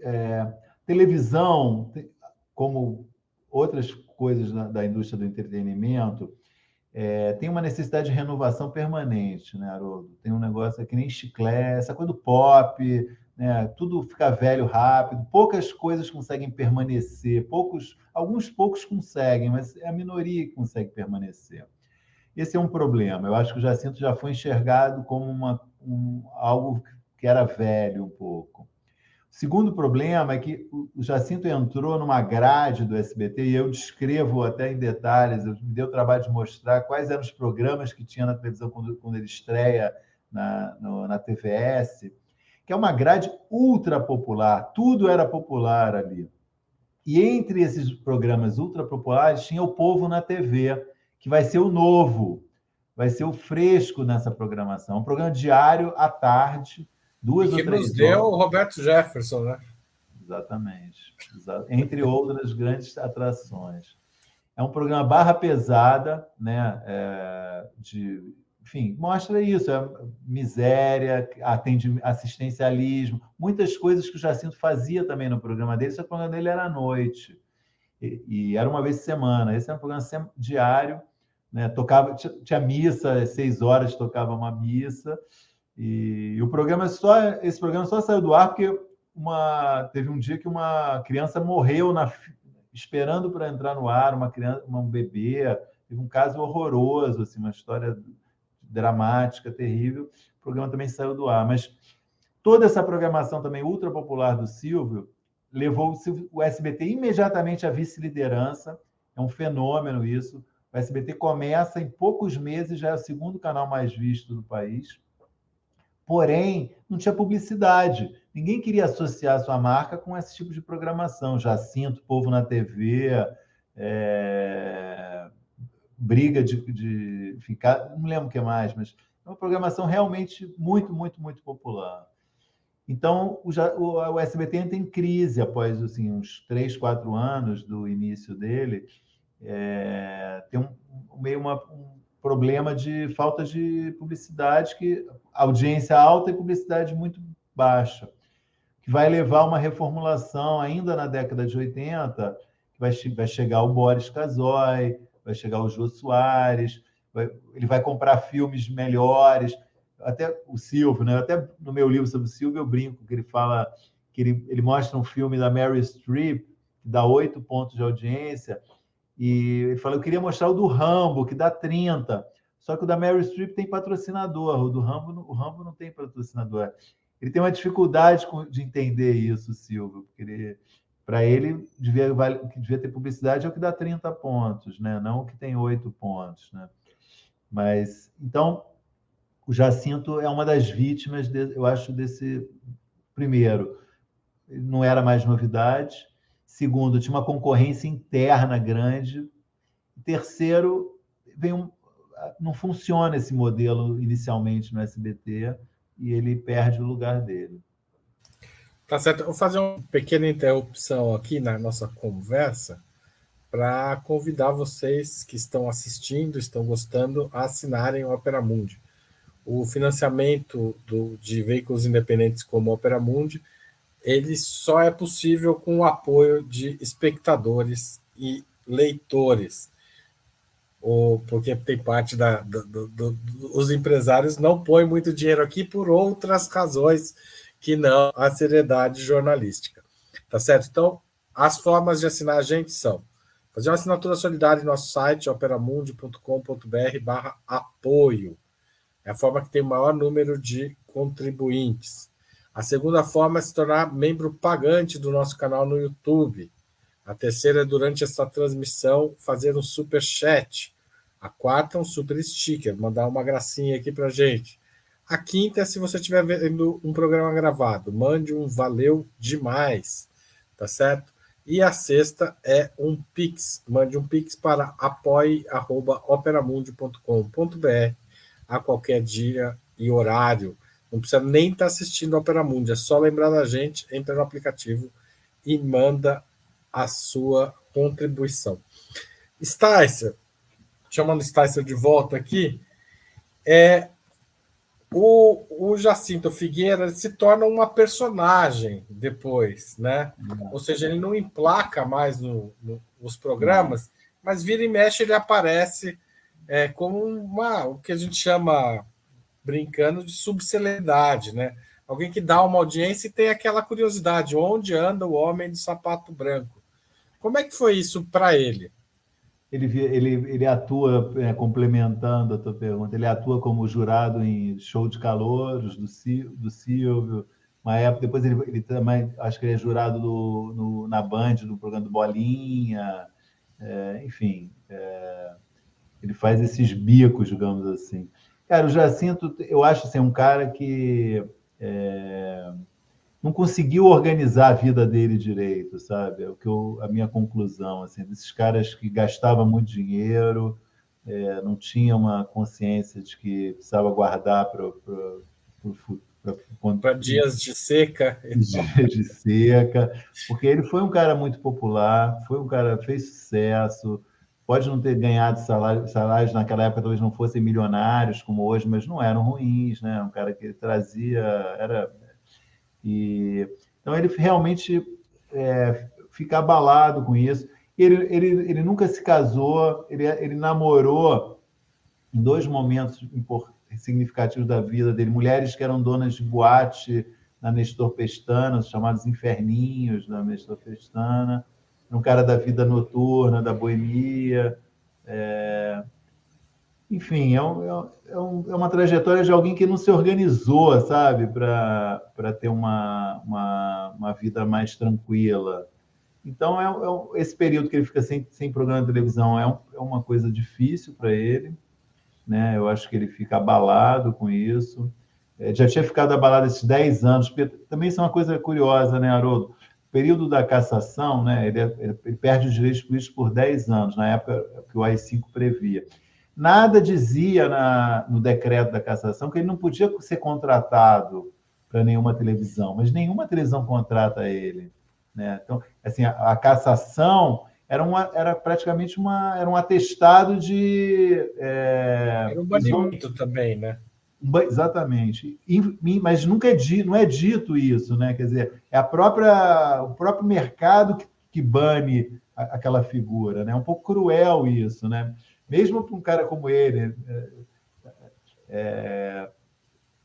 é, televisão, como outras coisas da, da indústria do entretenimento, é, tem uma necessidade de renovação permanente, né, Haroldo? Tem um negócio que nem chiclete, essa coisa do pop, né? Tudo fica velho rápido, poucas coisas conseguem permanecer, poucos, alguns poucos conseguem, mas é a minoria que consegue permanecer. Esse é um problema. Eu acho que o Jacinto já foi enxergado como uma, um, algo que era velho um pouco. Segundo problema é que o Jacinto entrou numa grade do SBT, e eu descrevo até em detalhes, eu me deu o trabalho de mostrar quais eram os programas que tinha na televisão quando, quando ele estreia na, no, na TVS, que é uma grade ultra popular, tudo era popular ali. E entre esses programas ultra populares tinha o Povo na TV, que vai ser o novo, vai ser o fresco nessa programação. Um programa diário à tarde, Duas e que nos deu o Roberto Jefferson, né? Exatamente. Entre outras grandes atrações. É um programa barra pesada, né? É, de, enfim, mostra isso: é miséria, atende, assistencialismo, muitas coisas que o Jacinto fazia também no programa dele, só que o programa dele era à noite. E, e era uma vez por semana. Esse era um programa diário, né? Tocava, tinha, missa, às seis horas tocava uma missa. E, e o programa só esse programa só saiu do ar porque uma teve um dia que uma criança morreu na, esperando para entrar no ar, uma criança, um bebê, teve um caso horroroso, assim, uma história dramática, terrível. O programa também saiu do ar, mas toda essa programação também ultra popular do Silvio levou o SBT imediatamente à vice-liderança. É um fenômeno isso. O SBT começa em poucos meses já é o segundo canal mais visto do país. Porém, não tinha publicidade. Ninguém queria associar sua marca com esse tipo de programação. Jacinto, Povo na TV, é... briga de, de ficar. Não lembro o que mais, mas é uma programação realmente muito, muito, muito popular. Então, o, o, SBT entra em crise após assim, uns três, quatro anos do início dele. É, tem um, meio uma, um problema de falta de publicidade, que audiência alta e publicidade muito baixa, que vai levar uma reformulação ainda na década de 80, que vai, vai chegar o Boris Casoy, vai chegar o Jô Soares, vai, ele vai comprar filmes melhores, até o Silvio, né? Até no meu livro sobre o Silvio eu brinco que ele fala que ele, ele mostra um filme da Mary Streep que dá oito pontos de audiência E ele falou: eu queria mostrar o do Rambo, que dá 30. Só que o da Mary Streep tem patrocinador, o do Rambo, o Rambo não tem patrocinador. Ele tem uma dificuldade de entender isso, Silvio, porque para ele, devia, o que devia ter publicidade é o que dá 30 pontos, né? não o que tem 8 pontos. Né? Mas, então, o Jacinto é uma das vítimas, de, eu acho, desse. Primeiro, não era mais novidade. Segundo, tinha uma concorrência interna grande. Terceiro, vem um, não funciona esse modelo inicialmente no SBT e ele perde o lugar dele. Tá certo. Vou fazer uma pequena interrupção aqui na nossa conversa para convidar vocês que estão assistindo, estão gostando, a assinarem o Opera Mundi. O financiamento do, de veículos independentes como o Opera Mundi, ele só é possível com o apoio de espectadores e leitores ou porque tem parte da. Do, do, do, os empresários não põem muito dinheiro aqui por outras razões que não a seriedade jornalística. Tá certo? Então, as formas de assinar a gente são fazer uma assinatura solidária em nosso site, operamundi.com.br barra apoio. É a forma que tem o maior número de contribuintes. A segunda forma é se tornar membro pagante do nosso canal no YouTube. A terceira é, durante essa transmissão, fazer um super chat. A quarta é um super sticker, mandar uma gracinha aqui para gente. A quinta é se você estiver vendo um programa gravado, mande um valeu demais, tá certo? E a sexta é um Pix. Mande um Pix para apoie.operamundi.com.br a qualquer dia e horário. Não precisa nem estar tá assistindo a Opera Mundi, é só lembrar da gente, entra no aplicativo e manda a sua contribuição. Sticer, chamando Sticer de volta aqui, é o, o Jacinto Figueira se torna uma personagem depois, né? Ou seja, ele não emplaca mais no, no, nos programas, mas vira e mexe ele aparece é, como uma, o que a gente chama, brincando, de subcelebridade, né? Alguém que dá uma audiência e tem aquela curiosidade, onde anda o homem do sapato branco? Como é que foi isso para ele? Ele, ele, ele atua, é, complementando a tua pergunta, ele atua como jurado em show de calouros do, do Silvio. Uma época, depois ele, ele também, acho que ele é jurado do, no, na Band, do programa do Bolinha. É, enfim, é, ele faz esses bicos, digamos assim. Cara, o Jacinto, eu acho assim, um cara que. É, não conseguiu organizar a vida dele direito, sabe? É o que eu, a minha conclusão, assim, desses caras que gastavam muito dinheiro, é, não tinha uma consciência de que precisava guardar para o futuro. Para dias de seca. (laughs) Dias de seca, porque ele foi um cara muito popular, foi um cara fez sucesso, pode não ter ganhado salários, salários naquela época talvez não fossem milionários como hoje, mas não eram ruins, né? Um cara que trazia, era e, então, ele realmente é, fica abalado com isso. Ele, ele, ele nunca se casou, ele, ele namorou em dois momentos significativos da vida dele, mulheres que eram donas de boate na Nestor Pestana, os chamados inferninhos da Nestor Pestana, um cara da vida noturna, da boemia. É enfim, é, um, é, um, é, uma trajetória de alguém que não se organizou, sabe, para ter uma, uma, uma, vida mais tranquila. Então, é, é, esse período que ele fica sem, sem programa de televisão é, é uma coisa difícil para ele. Né? Eu acho que ele fica abalado com isso. É, já tinha ficado abalado esses 10 anos, também isso é uma coisa curiosa, né, Haroldo? Período da cassação, né, ele, é, ele perde os direitos políticos por 10 anos, na época que o AI-5 previa. Nada dizia na, no decreto da cassação que ele não podia ser contratado para nenhuma televisão, mas nenhuma televisão contrata ele. Né? Então, assim, a, a cassação era, uma, era praticamente uma, era um atestado de. É, era um banimento também, né? Exatamente. Mas nunca é dito, não é dito isso, né? Quer dizer, é a própria, o próprio mercado que, que bane aquela figura, né? É um pouco cruel isso, né? mesmo para um cara como ele. É, é...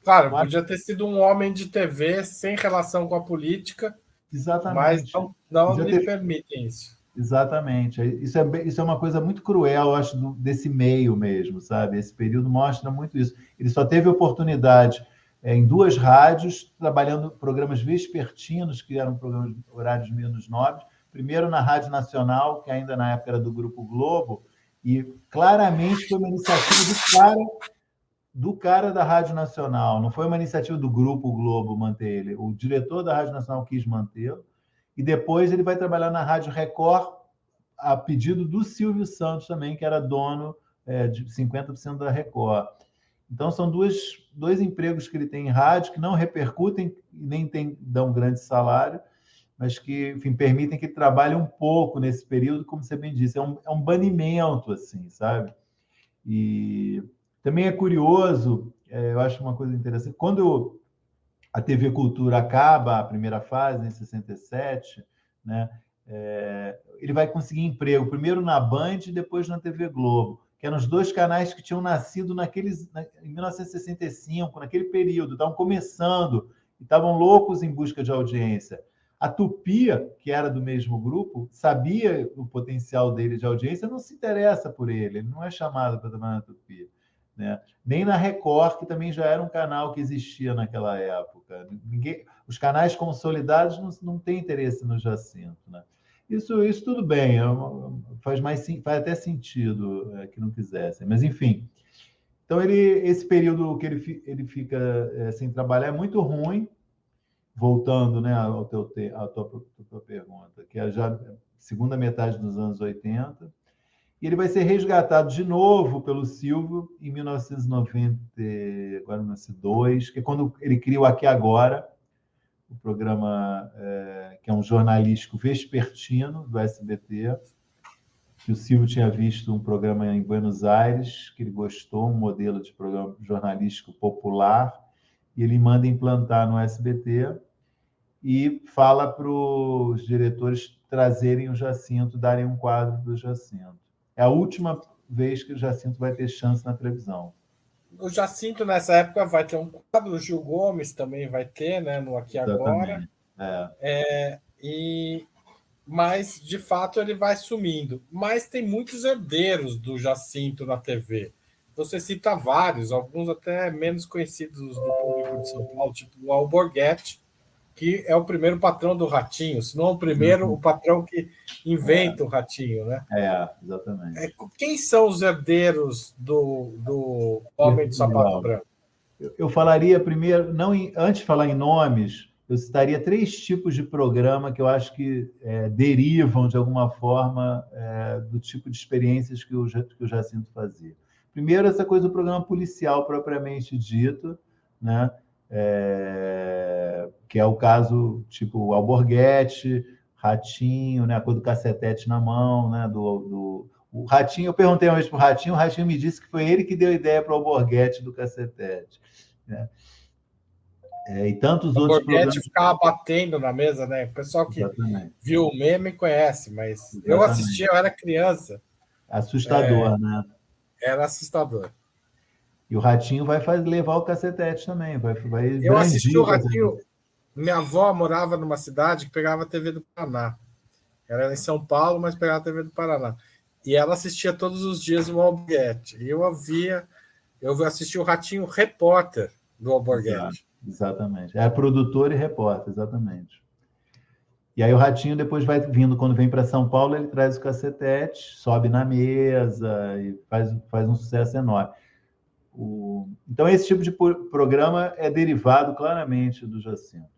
Claro, mas... podia ter sido um homem de TV sem relação com a política. Exatamente. Mas não, não lhe ter... permitem isso. Exatamente. Isso é, isso é uma coisa muito cruel, eu acho, do, desse meio mesmo, sabe? Esse período mostra muito isso. Ele só teve oportunidade é, em duas rádios, trabalhando programas vespertinos, que eram programas horários menos nobres. Primeiro na Rádio Nacional, que ainda na época era do Grupo Globo, e claramente foi uma iniciativa do cara, do cara da Rádio Nacional, não foi uma iniciativa do Grupo Globo manter ele. O diretor da Rádio Nacional quis mantê-lo, e depois ele vai trabalhar na Rádio Record, a pedido do Silvio Santos também, que era dono é, de 50% da Record. Então, são duas, dois empregos que ele tem em rádio que não repercutem nem tem, dão grande salário, mas que, enfim, permitem que ele trabalhe um pouco nesse período, como você bem disse, é um, é um banimento, assim, sabe? E também é curioso, é, eu acho uma coisa interessante, quando a TV Cultura acaba a primeira fase, em 67, né, é, ele vai conseguir emprego primeiro na Band e depois na TV Globo que eram os dois canais que tinham nascido naqueles, em 1965, naquele período, estavam começando e estavam loucos em busca de audiência. A Tupia, que era do mesmo grupo, sabia o potencial dele de audiência, não se interessa por ele, ele não é chamado para trabalhar na Tupia. Né? Nem na Record, que também já era um canal que existia naquela época. Ninguém, os canais consolidados não, não têm interesse no Jacinto. Né? Isso, isso tudo bem, é faz, mais, faz até sentido é, que não quisessem, mas enfim. Então, ele, esse período que ele, ele fica é, sem trabalhar é muito ruim, voltando né, ao teu, à tua, tua pergunta, que é já segunda metade dos anos 80, e ele vai ser resgatado de novo pelo Silvio em 1992, que é quando ele cria o Aqui Agora, o programa é, que é um jornalístico vespertino do SBT, que o Silvio tinha visto um programa em Buenos Aires, que ele gostou, um modelo de programa jornalístico popular, e ele manda implantar no SBT e fala para os diretores trazerem o Jacinto, darem um quadro do Jacinto. É a última vez que o Jacinto vai ter chance na televisão o Jacinto, nessa época, vai ter um quadro, o Gil Gomes também vai ter, né, no Aqui Agora. É. É, e, mas, de fato, ele vai sumindo. Mas tem muitos herdeiros do Jacinto na TV. Você cita vários, alguns até menos conhecidos do público de São Paulo, tipo o Alborguete, que é o primeiro patrão do Ratinho, se não o primeiro, uhum. o patrão que inventa é. o Ratinho, né? É, exatamente. É, quem são os herdeiros do, do Homem do Sapato Branco? Eu, eu falaria primeiro, não em, antes de falar em nomes, eu citaria três tipos de programa que eu acho que é, derivam, de alguma forma, é, do tipo de experiências que o, que o Jacinto fazia. Primeiro, essa coisa do programa policial propriamente dito, né? Que é o caso tipo Alborguete, Ratinho, né, a coisa do cacetete na mão, né, do, do o Ratinho, eu perguntei uma vez para o Ratinho, o Ratinho me disse que foi ele que deu a ideia para o Alborguete do cacetete. Né? É, e tantos o outros programas... ficava batendo na mesa, né? O pessoal que Exatamente. viu o meme conhece, mas Exatamente. eu assisti, eu era criança. Assustador, é... né? Era assustador. E o Ratinho vai fazer, levar o cacetete também. Vai, vai eu assisti o Ratinho. Minha avó morava numa cidade que pegava a TV do Paraná. Era em São Paulo, mas pegava a TV do Paraná. E ela assistia todos os dias o Alborguete. E eu havia. Eu assisti o Ratinho Repórter do Alborguete. Exatamente. É produtor e repórter, exatamente. E aí o Ratinho depois vai vindo, quando vem para São Paulo, ele traz o cacetete, sobe na mesa e faz, faz um sucesso enorme. O... Então, esse tipo de programa é derivado claramente do Jacinto.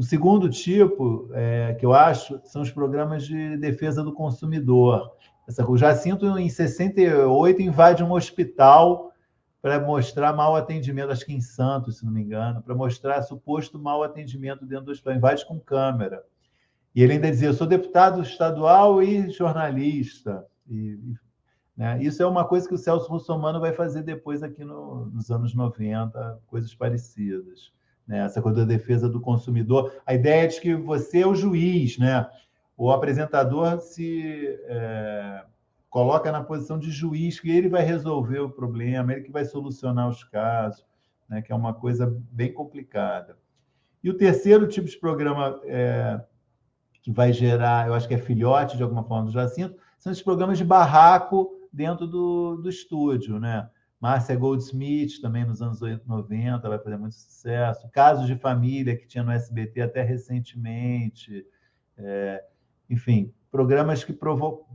O segundo tipo, é, que eu acho, são os programas de defesa do consumidor. o Jacinto, em 68, invade um hospital para mostrar mau atendimento, acho que em Santos, se não me engano, para mostrar suposto mau atendimento dentro do hospital, invade com câmera. E ele ainda dizia: Eu sou deputado estadual e jornalista. E, né? Isso é uma coisa que o Celso Russomano vai fazer depois aqui no, nos anos 90, coisas parecidas. Né? Essa coisa da defesa do consumidor. A ideia de que você é o juiz, né? o apresentador se é, coloca na posição de juiz, que ele vai resolver o problema, ele que vai solucionar os casos, né? que é uma coisa bem complicada. E o terceiro tipo de programa é, que vai gerar, eu acho que é filhote de alguma forma do Jacinto, são esses programas de barraco dentro do, do estúdio, né? Márcia Goldsmith, também nos anos 90, vai fazer muito sucesso. Casos de Família, que tinha no SBT até recentemente. É, enfim, programas que provocam.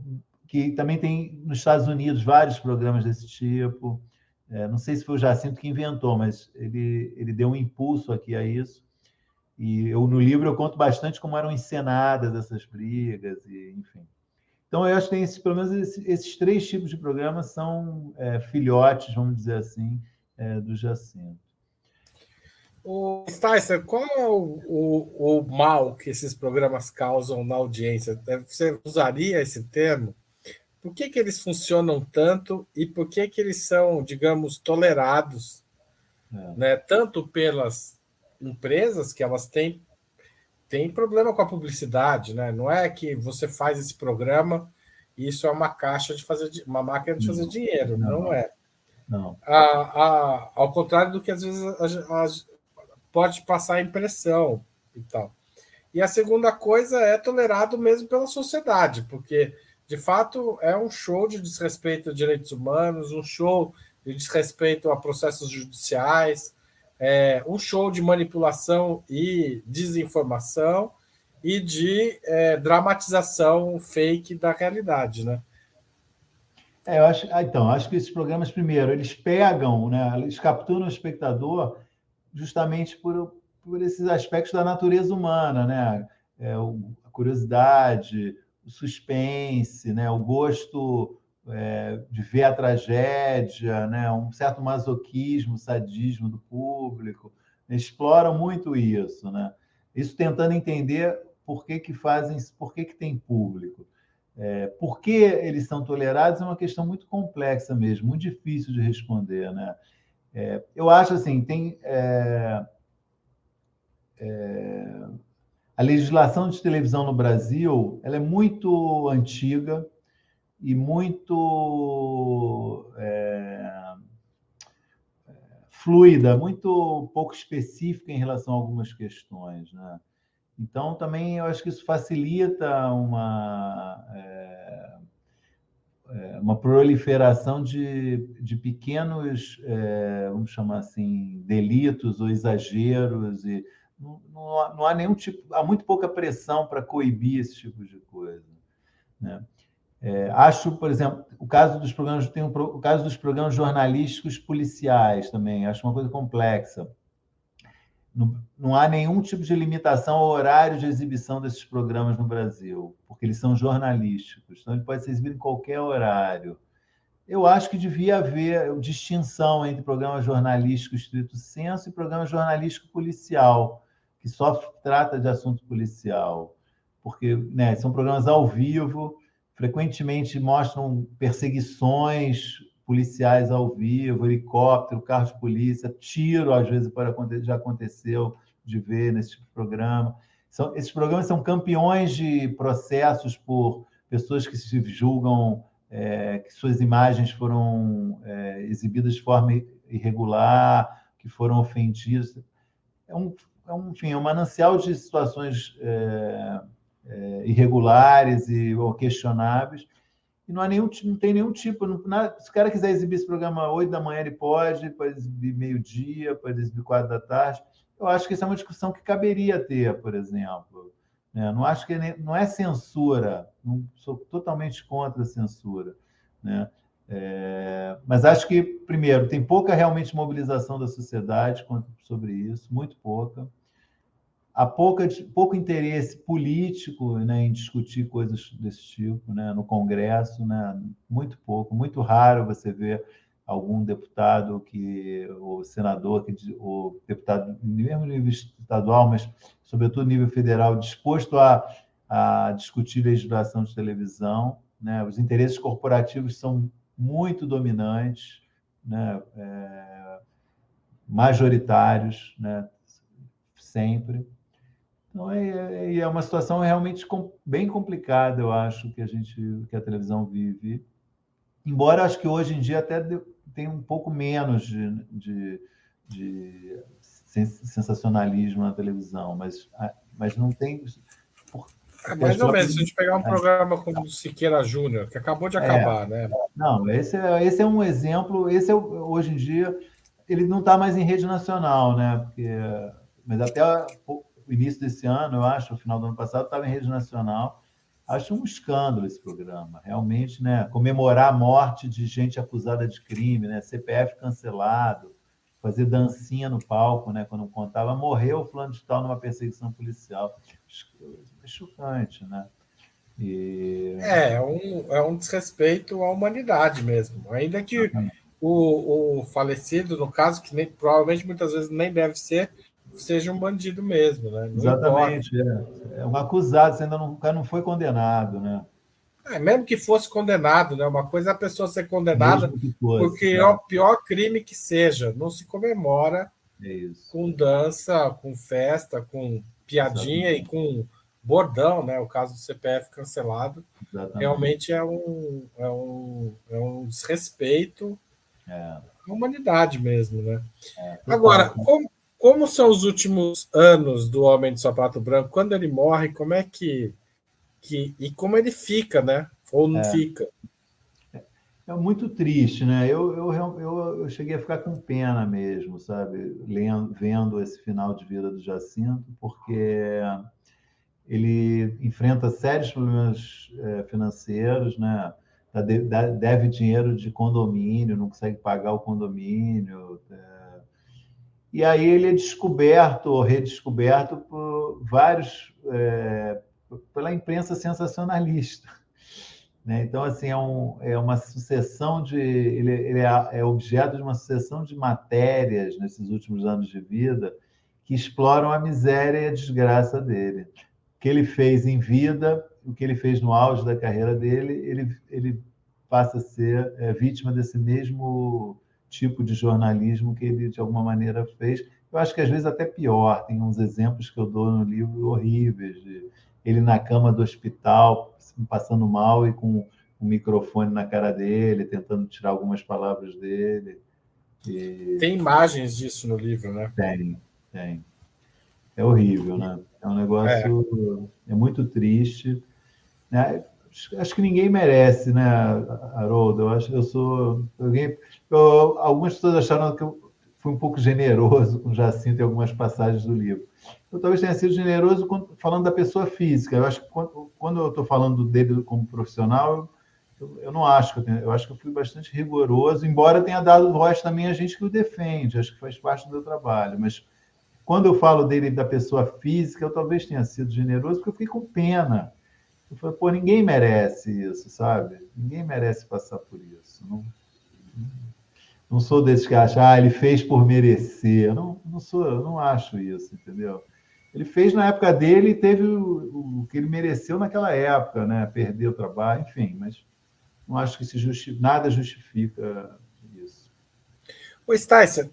que também tem nos Estados Unidos vários programas desse tipo. É, não sei se foi o Jacinto que inventou, mas ele, ele deu um impulso aqui a isso. E eu no livro eu conto bastante como eram encenadas essas brigas, e enfim. Então, eu acho que tem esse, pelo menos esses, esses três tipos de programas são é, filhotes, vamos dizer assim, é, do Jacinto. O Sticer, qual é o, o, o, mal que esses programas causam na audiência? Você usaria esse termo? Por que, que eles funcionam tanto e por que, que eles são, digamos, tolerados, é. né, tanto pelas empresas que elas têm tem problema com a publicidade, né? Não é que você faz esse programa e isso é uma caixa de fazer uma máquina de fazer não, dinheiro, não, não, é. Não. A, a, ao contrário do que às vezes a, a, pode passar a impressão e tal. E a segunda coisa é tolerado mesmo pela sociedade, porque de fato é um show de desrespeito a direitos humanos, um show de desrespeito a processos judiciais, é, um show de manipulação e desinformação e de é, dramatização fake da realidade, né? É, eu acho, ah, então, acho que esses programas, primeiro, eles pegam, né, eles capturam o espectador justamente por, por esses aspectos da natureza humana, né? É, a curiosidade, o suspense, né, o gosto é, de ver a tragédia, né? um certo masoquismo, sadismo do público. Exploram muito isso, né? Isso tentando entender por que, que fazem, por que, que tem público. É, por que eles são tolerados é uma questão muito complexa mesmo, muito difícil de responder, né? É, eu acho assim, tem é, é a legislação de televisão no Brasil, ela é muito antiga, e muito é, fluida, muito pouco específica em relação a algumas questões. Né? Então, também eu acho que isso facilita uma, é, é uma proliferação de, de pequenos, é, vamos chamar assim, delitos ou exageros. E não, não, há, não há nenhum tipo, há muito pouca pressão para coibir esse tipo de coisa. Né? É, acho, por exemplo, o caso dos programas tem um, o caso dos programas jornalísticos policiais também. Acho uma coisa complexa. Não, não, há nenhum tipo de limitação ao horário de exibição desses programas no Brasil, porque eles são jornalísticos, então ele pode ser exibido em qualquer horário. Eu acho que devia haver distinção entre programa jornalístico estrito senso e programa jornalístico policial, que só trata de assunto policial, porque né, são programas ao vivo frequentemente mostram perseguições policiais ao vivo, helicóptero, carro de polícia, tiro, às vezes pode, já aconteceu de ver nesse tipo de programa. São, esses programas são campeões de processos por pessoas que se julgam é, que suas imagens foram é, exibidas de forma irregular, que foram ofendidas. É um, é um, enfim, é um manancial de situações é, irregulares e ou questionáveis. E não, há nenhum, não tem nenhum tipo. Não, nada, se o cara quiser exibir esse programa 8 da manhã, ele pode, pode exibir meio-dia, pode exibir 4 da tarde. Eu acho que isso é uma discussão que caberia ter, por exemplo. Né? Não acho que é, não é censura, não sou totalmente contra a censura. Né? É, mas acho que, primeiro, tem pouca realmente mobilização da sociedade sobre isso, muito pouca há pouca, pouco interesse político né, em discutir coisas desse tipo né, no Congresso, né, muito pouco, muito raro você ver algum deputado que o senador que o deputado mesmo nível estadual, mas sobretudo nível federal disposto a, a discutir legislação de televisão, né? Os interesses corporativos são muito dominantes, né? É, majoritários, né? Sempre. É, é, é uma situação realmente bem complicada, eu acho, que a gente, que a televisão vive. Embora acho que hoje em dia até tem um pouco menos de, de, de sensacionalismo na televisão, mas, mas não tem. É, mais ou menos, se a gente pegar um é. programa como o Siqueira Júnior, que acabou de acabar, é. né? Não, esse é, esse é um exemplo, esse é hoje em dia, ele não está mais em rede nacional, né? Porque, mas até início desse ano, eu acho, o final do ano passado, estava em rede nacional. Acho um escândalo esse programa, realmente, né? Comemorar a morte de gente acusada de crime, né? CPF cancelado, fazer dancinha no palco, né? Quando contava, morreu o fulano de tal numa perseguição policial. É chocante, né? E... É, é um, é um desrespeito à humanidade mesmo. Ainda que o, o falecido, no caso, que nem, provavelmente muitas vezes nem deve ser, seja um bandido mesmo, né? Não Exatamente, é. é. um acusado, você ainda não, não foi condenado, né? É, mesmo que fosse condenado, né? Uma coisa é a pessoa ser condenada porque é o pior crime que seja, não se comemora é com dança, com festa, com piadinha Exatamente. e com bordão, né? O caso do CPF cancelado. Exatamente. Realmente é um, é um, é um desrespeito é. à humanidade mesmo, né? É, Agora, como, como são os últimos anos do Homem de Sapato Branco? Quando ele morre, como é que. que e como ele fica, né? Ou não é. fica? É muito triste, né? Eu, eu, eu, eu, cheguei a ficar com pena mesmo, sabe? Lendo, vendo esse final de vida do Jacinto, porque ele enfrenta sérios problemas é, financeiros, né? Deve dinheiro de condomínio, não consegue pagar o condomínio. É... E aí ele é descoberto ou redescoberto por vários, é, pela imprensa sensacionalista. Né? Então, assim, é, um, é uma sucessão de. Ele, ele é, é objeto de uma sucessão de matérias nesses últimos anos de vida que exploram a miséria e a desgraça dele que ele fez em vida, o que ele fez no auge da carreira dele, ele, ele passa a ser é, vítima desse mesmo tipo de jornalismo que ele, de alguma maneira, fez. Eu acho que às vezes até pior. Tem uns exemplos que eu dou no livro horríveis, de ele na cama do hospital, passando mal e com um microfone na cara dele, tentando tirar algumas palavras dele. E... Tem imagens disso no livro, né? Tem, tem. É horrível, né? É um negócio é, é muito triste. Né? Acho que ninguém merece, né, Haroldo? Eu acho que eu sou. Alguém, eu, algumas pessoas acharam que eu fui um pouco generoso com Jacinto em algumas passagens do livro. Eu talvez tenha sido generoso falando da pessoa física. Eu acho que quando, quando eu estou falando dele como profissional, eu, eu, não acho que eu tenho, eu acho que eu fui bastante rigoroso, embora tenha dado voz também a gente que o defende. Acho que faz parte do meu trabalho, mas quando eu falo dele da pessoa física, eu talvez tenha sido generoso, porque eu fiquei com pena. Eu falei, pô, ninguém merece isso, sabe? Ninguém merece passar por isso. Não, não sou desses que acham, ah, ele fez por merecer. Não, não sou, eu não acho isso, entendeu? Ele fez na época dele e teve o, o, que ele mereceu naquela época, né? Perder o trabalho, enfim, mas não acho que se justi nada justifica isso. O Sticer,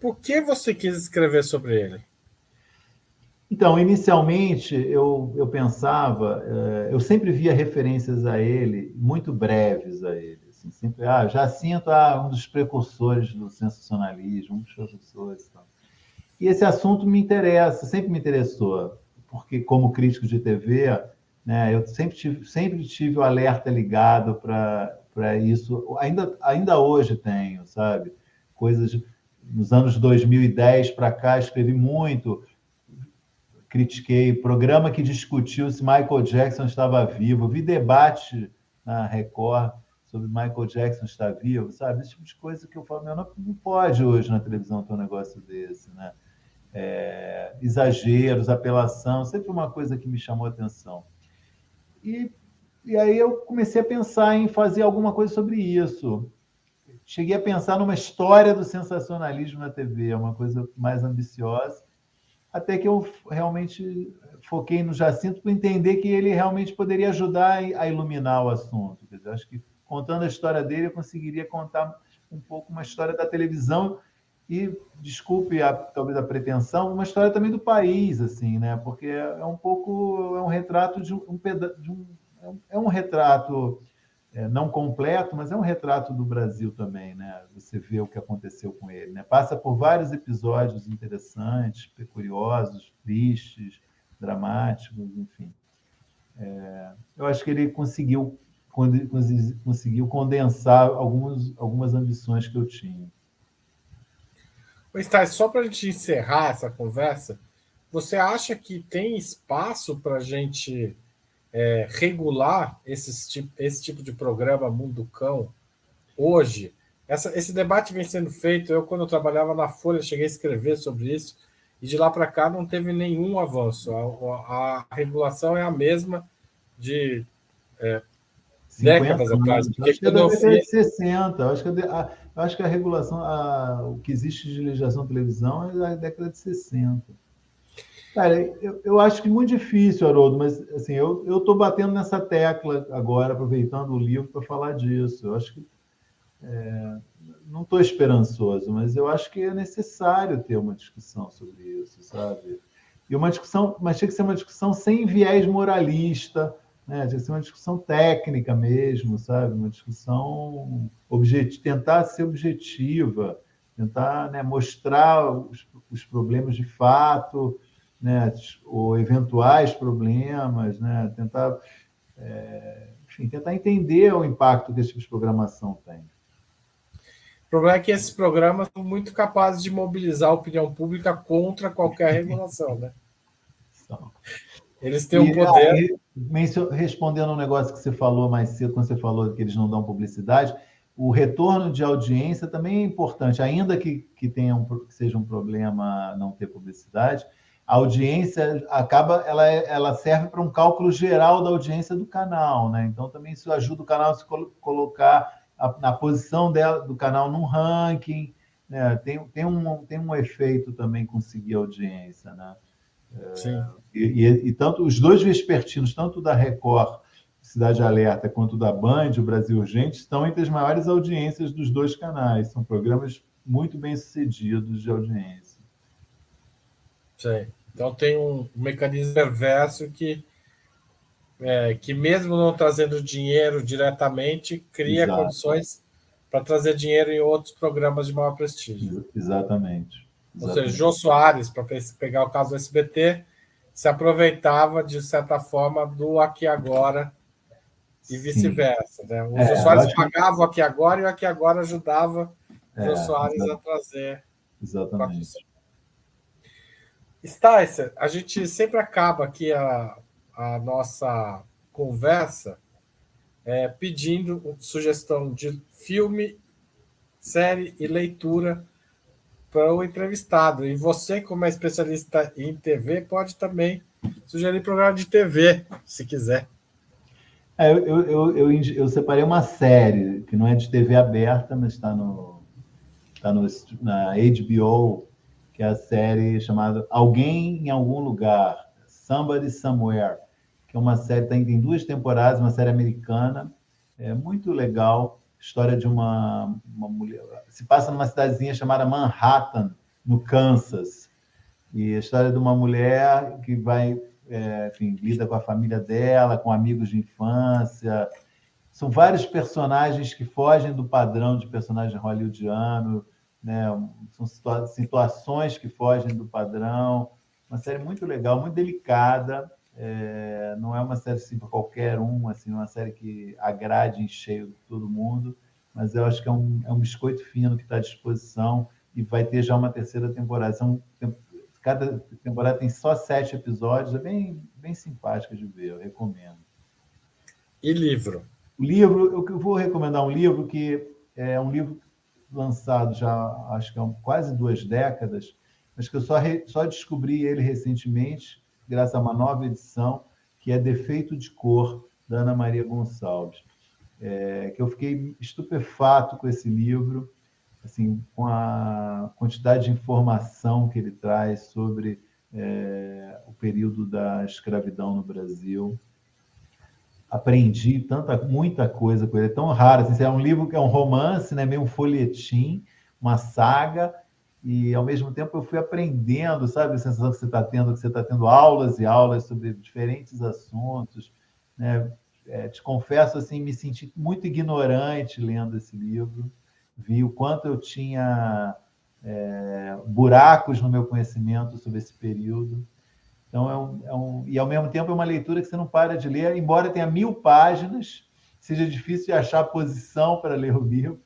por que você quis escrever sobre ele? Então, inicialmente eu, eu pensava, eh, eu sempre via referências a ele, muito breves a ele. Assim, sempre, ah, Jacinto, ah, um dos precursores do sensacionalismo, um dos precursores. E esse assunto me interessa, sempre me interessou, porque como crítico de TV, né, eu sempre tive, sempre tive o alerta ligado para isso. Ainda, ainda hoje tenho, sabe? Coisas nos anos 2010 para cá, escrevi muito, critiquei programa que discutiu se Michael Jackson estava vivo, vi debate na Record sobre Michael Jackson estar vivo, sabe? Esse tipo de coisa que eu falo, não, não pode hoje na televisão ter um negócio desse, né? É, exageros, apelação, sempre uma coisa que me chamou a atenção. E, e aí eu comecei a pensar em fazer alguma coisa sobre isso cheguei a pensar numa história do sensacionalismo na TV, é uma coisa mais ambiciosa, até que eu realmente foquei no Jacinto para entender que ele realmente poderia ajudar a iluminar o assunto. Dizer, acho que contando a história dele, eu conseguiria contar um pouco uma história da televisão e, desculpe a, talvez a pretensão, uma história também do país, assim, né? Porque é um pouco é um retrato de um, de um é um retrato é, não completo, mas é um retrato do Brasil também, né? Você vê o que aconteceu com ele, né? Passa por vários episódios interessantes, curiosos, tristes, dramáticos, enfim. É, eu acho que ele conseguiu, conseguiu condensar algumas, algumas ambições que eu tinha. Mas, tá, só para a gente encerrar essa conversa, você acha que tem espaço para a gente é, regular esses, esse tipo de programa Mundo Cão hoje? Essa, esse debate vem sendo feito. Eu, quando eu trabalhava na Folha, cheguei a escrever sobre isso, e de lá para cá não teve nenhum avanço. A, a, regulação é a mesma de é, décadas atrás. Acho que é da década de 60. Acho que a, acho que a regulação, a, o que existe de legislação de televisão é da década de 60. Cara, eu, eu acho que muito difícil, Haroldo, mas assim, eu estou batendo nessa tecla agora, aproveitando o livro para falar disso. Eu acho que é, não estou esperançoso, mas eu acho que é necessário ter uma discussão sobre isso, sabe? E uma discussão, mas tinha que ser uma discussão sem viés moralista, né? Tinha que ser uma discussão técnica mesmo, sabe? Uma discussão objetiva, tentar ser objetiva, tentar né, mostrar os, os problemas de fato, né? Ou eventuais problemas, né? Tentar, é, enfim, tentar entender o impacto que esse tipo de programação tem. O problema é que esses programas são muito capazes de mobilizar a opinião pública contra qualquer regulação, né? Eles têm um poder. Aí, respondendo um negócio que você falou mais cedo, quando você falou que eles não dão publicidade, o retorno de audiência também é importante, ainda que, que, tenha um, que seja um problema não ter publicidade, a audiência acaba, ela, é, ela serve para um cálculo geral da audiência do canal, né? Então também isso ajuda o canal a se colocar a, na posição dela, do canal no ranking. Né? Tem, tem, um, tem um efeito também conseguir audiência. Né? Sim. É, e, e, e, tanto os dois vespertinos, tanto da Record Cidade Alerta quanto da Band, o Brasil Urgente, estão entre as maiores audiências dos dois canais. São programas muito bem sucedidos de audiência. Sim. Então tem um mecanismo reverso que é, que mesmo não trazendo dinheiro diretamente, cria Exato. condições para trazer dinheiro em outros programas de maior prestígio. Exatamente. Exatamente. Ou seja, Jô Soares, para pegar o caso do SBT, se aproveitava, de certa forma, do Aqui Agora e vice-versa. Né? O é, Jô Soares pagava que... o Aqui Agora e o Aqui Agora ajudava o é, Jô Soares a trazer. Exatamente. Sticer, a gente sempre acaba aqui a, a nossa conversa é, pedindo sugestão de filme, série e leitura para o entrevistado. E você, como é especialista em TV, pode também sugerir programa de TV, se quiser. É, eu, eu, eu, eu, separei uma série que não é de TV aberta, mas está no, tá no, na HBO, que é a série chamada Alguém em Algum Lugar, Somebody Somewhere que é uma série, tem, tem duas temporadas, uma série americana, é muito legal. História de uma, uma mulher. Se passa numa cidadezinha chamada Manhattan, no Kansas. E a história de uma mulher que vai, é, enfim, lida com a família dela, com amigos de infância. São vários personagens que fogem do padrão de personagem hollywoodiano, né? São situa situações que fogem do padrão. Uma série muito legal, muito delicada, é, não é uma série assim para qualquer um, assim, uma série que agrade em cheio todo mundo, mas eu acho que é um, é um biscoito fino que está à disposição e vai ter já uma terceira temporada. São, cada temporada tem só sete episódios, é bem, bem simpática de ver, eu recomendo. E livro? O livro, eu vou recomendar um livro que é um livro lançado já acho que há quase duas décadas, mas que eu só, re, só descobri ele recentemente, graças a uma nova edição, que é Defeito de Cor, da Ana Maria Gonçalves. É, que eu fiquei estupefato com esse livro, assim, com a quantidade de informação que ele traz sobre é, o período da escravidão no Brasil. Aprendi tanta, muita coisa com ele, é tão raro. Assim, é um livro que é um romance, né, meio um folhetim, uma saga, e ao mesmo tempo eu fui aprendendo, sabe, a sensação que você está tendo, que você está tendo aulas e aulas sobre diferentes assuntos, né? É, te confesso assim, me senti muito ignorante lendo esse livro, vi o quanto eu tinha é, buracos no meu conhecimento sobre esse período. Então, é um, é um, e ao mesmo tempo é uma leitura que você não para de ler, embora tenha mil páginas, seja difícil de achar posição para ler o livro.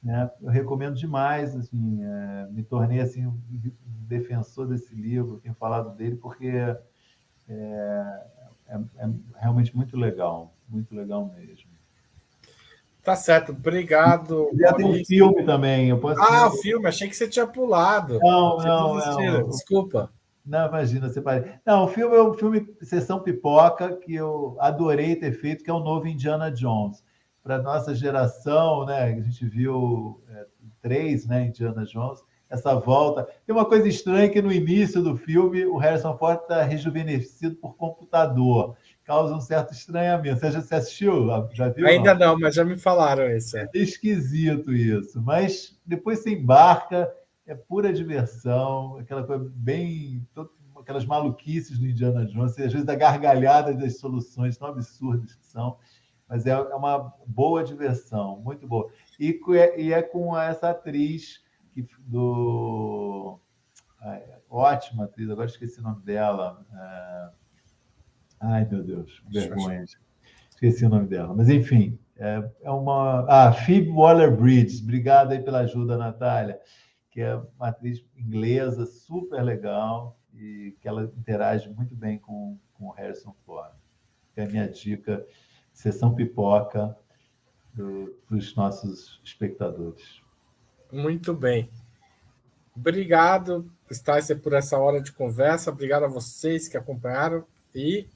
Né? Eu recomendo demais, assim, é, me tornei assim um defensor desse livro, tenho falado dele porque é, é, é realmente muito legal, muito legal mesmo. Tá certo, obrigado. Já tem um filme também. Eu posso... Ah, o filme, achei que você tinha pulado. Não, não, não. Desculpa. Não, imagina, você pare. Não, o filme é um filme Sessão Pipoca, que eu adorei ter feito, que é o novo Indiana Jones. Para nossa geração, né? A gente viu é, três, né? Indiana Jones, essa volta. Tem uma coisa estranha que no início do filme o Harrison Ford está rejuvenescido por computador. Causa um certo estranhamento. Você já se assistiu? Já viu? Ainda não? não, mas já me falaram isso. É. é esquisito isso. Mas depois você embarca é pura diversão, aquela coisa bem. aquelas maluquices do Indiana Jones, às vezes da gargalhada das soluções tão absurdas que são, mas é, é uma boa diversão, muito boa. E, é, e é com essa atriz que, do. Ótima atriz, agora esqueci o nome dela. É... Ai, meu Deus, vergonha. Esqueci o nome dela. Mas, enfim, é, é uma. Ah, Phoebe Waller-Bridge. Obrigado aí pela ajuda, Natália que é uma atriz inglesa super legal e que ela interage muito bem com, com o Harrison Ford. É a minha dica, sessão pipoca para os nossos espectadores. Muito bem. Obrigado, Sticer, por essa hora de conversa. Obrigado a vocês que acompanharam. E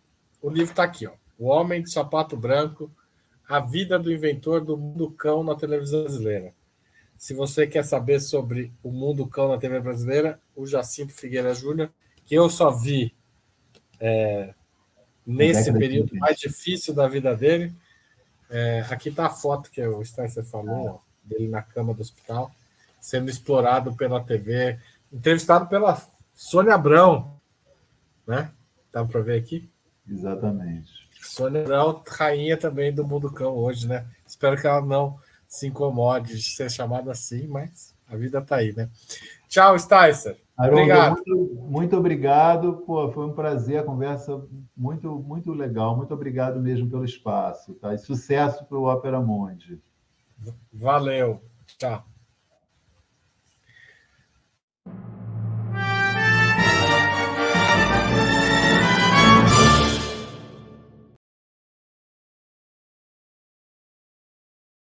o livro está aqui, ó. O Homem de Sapato Branco, a vida do inventor do mundo cão na televisão brasileira. Se você quer saber sobre o mundo cão na TV brasileira, o Jacinto Figueira Júnior, que eu só vi é, nesse período mais difícil da vida dele. É, aqui está a foto que o Spencer falou, ó, dele na cama do hospital, sendo explorado pela TV, entrevistado pela Sônia Abrão, né? Dá para ver aqui? Exatamente. Sônia Abrão, rainha também do mundo cão hoje, né? Espero que ela não se incomode de ser chamado assim, mas a vida está aí, né? Tchau, Sticer. obrigado. Muito, muito, obrigado. Pô, foi um prazer a conversa muito, muito legal. Muito obrigado mesmo pelo espaço. Tá? E sucesso para o Opera Mundi. Valeu. Tchau.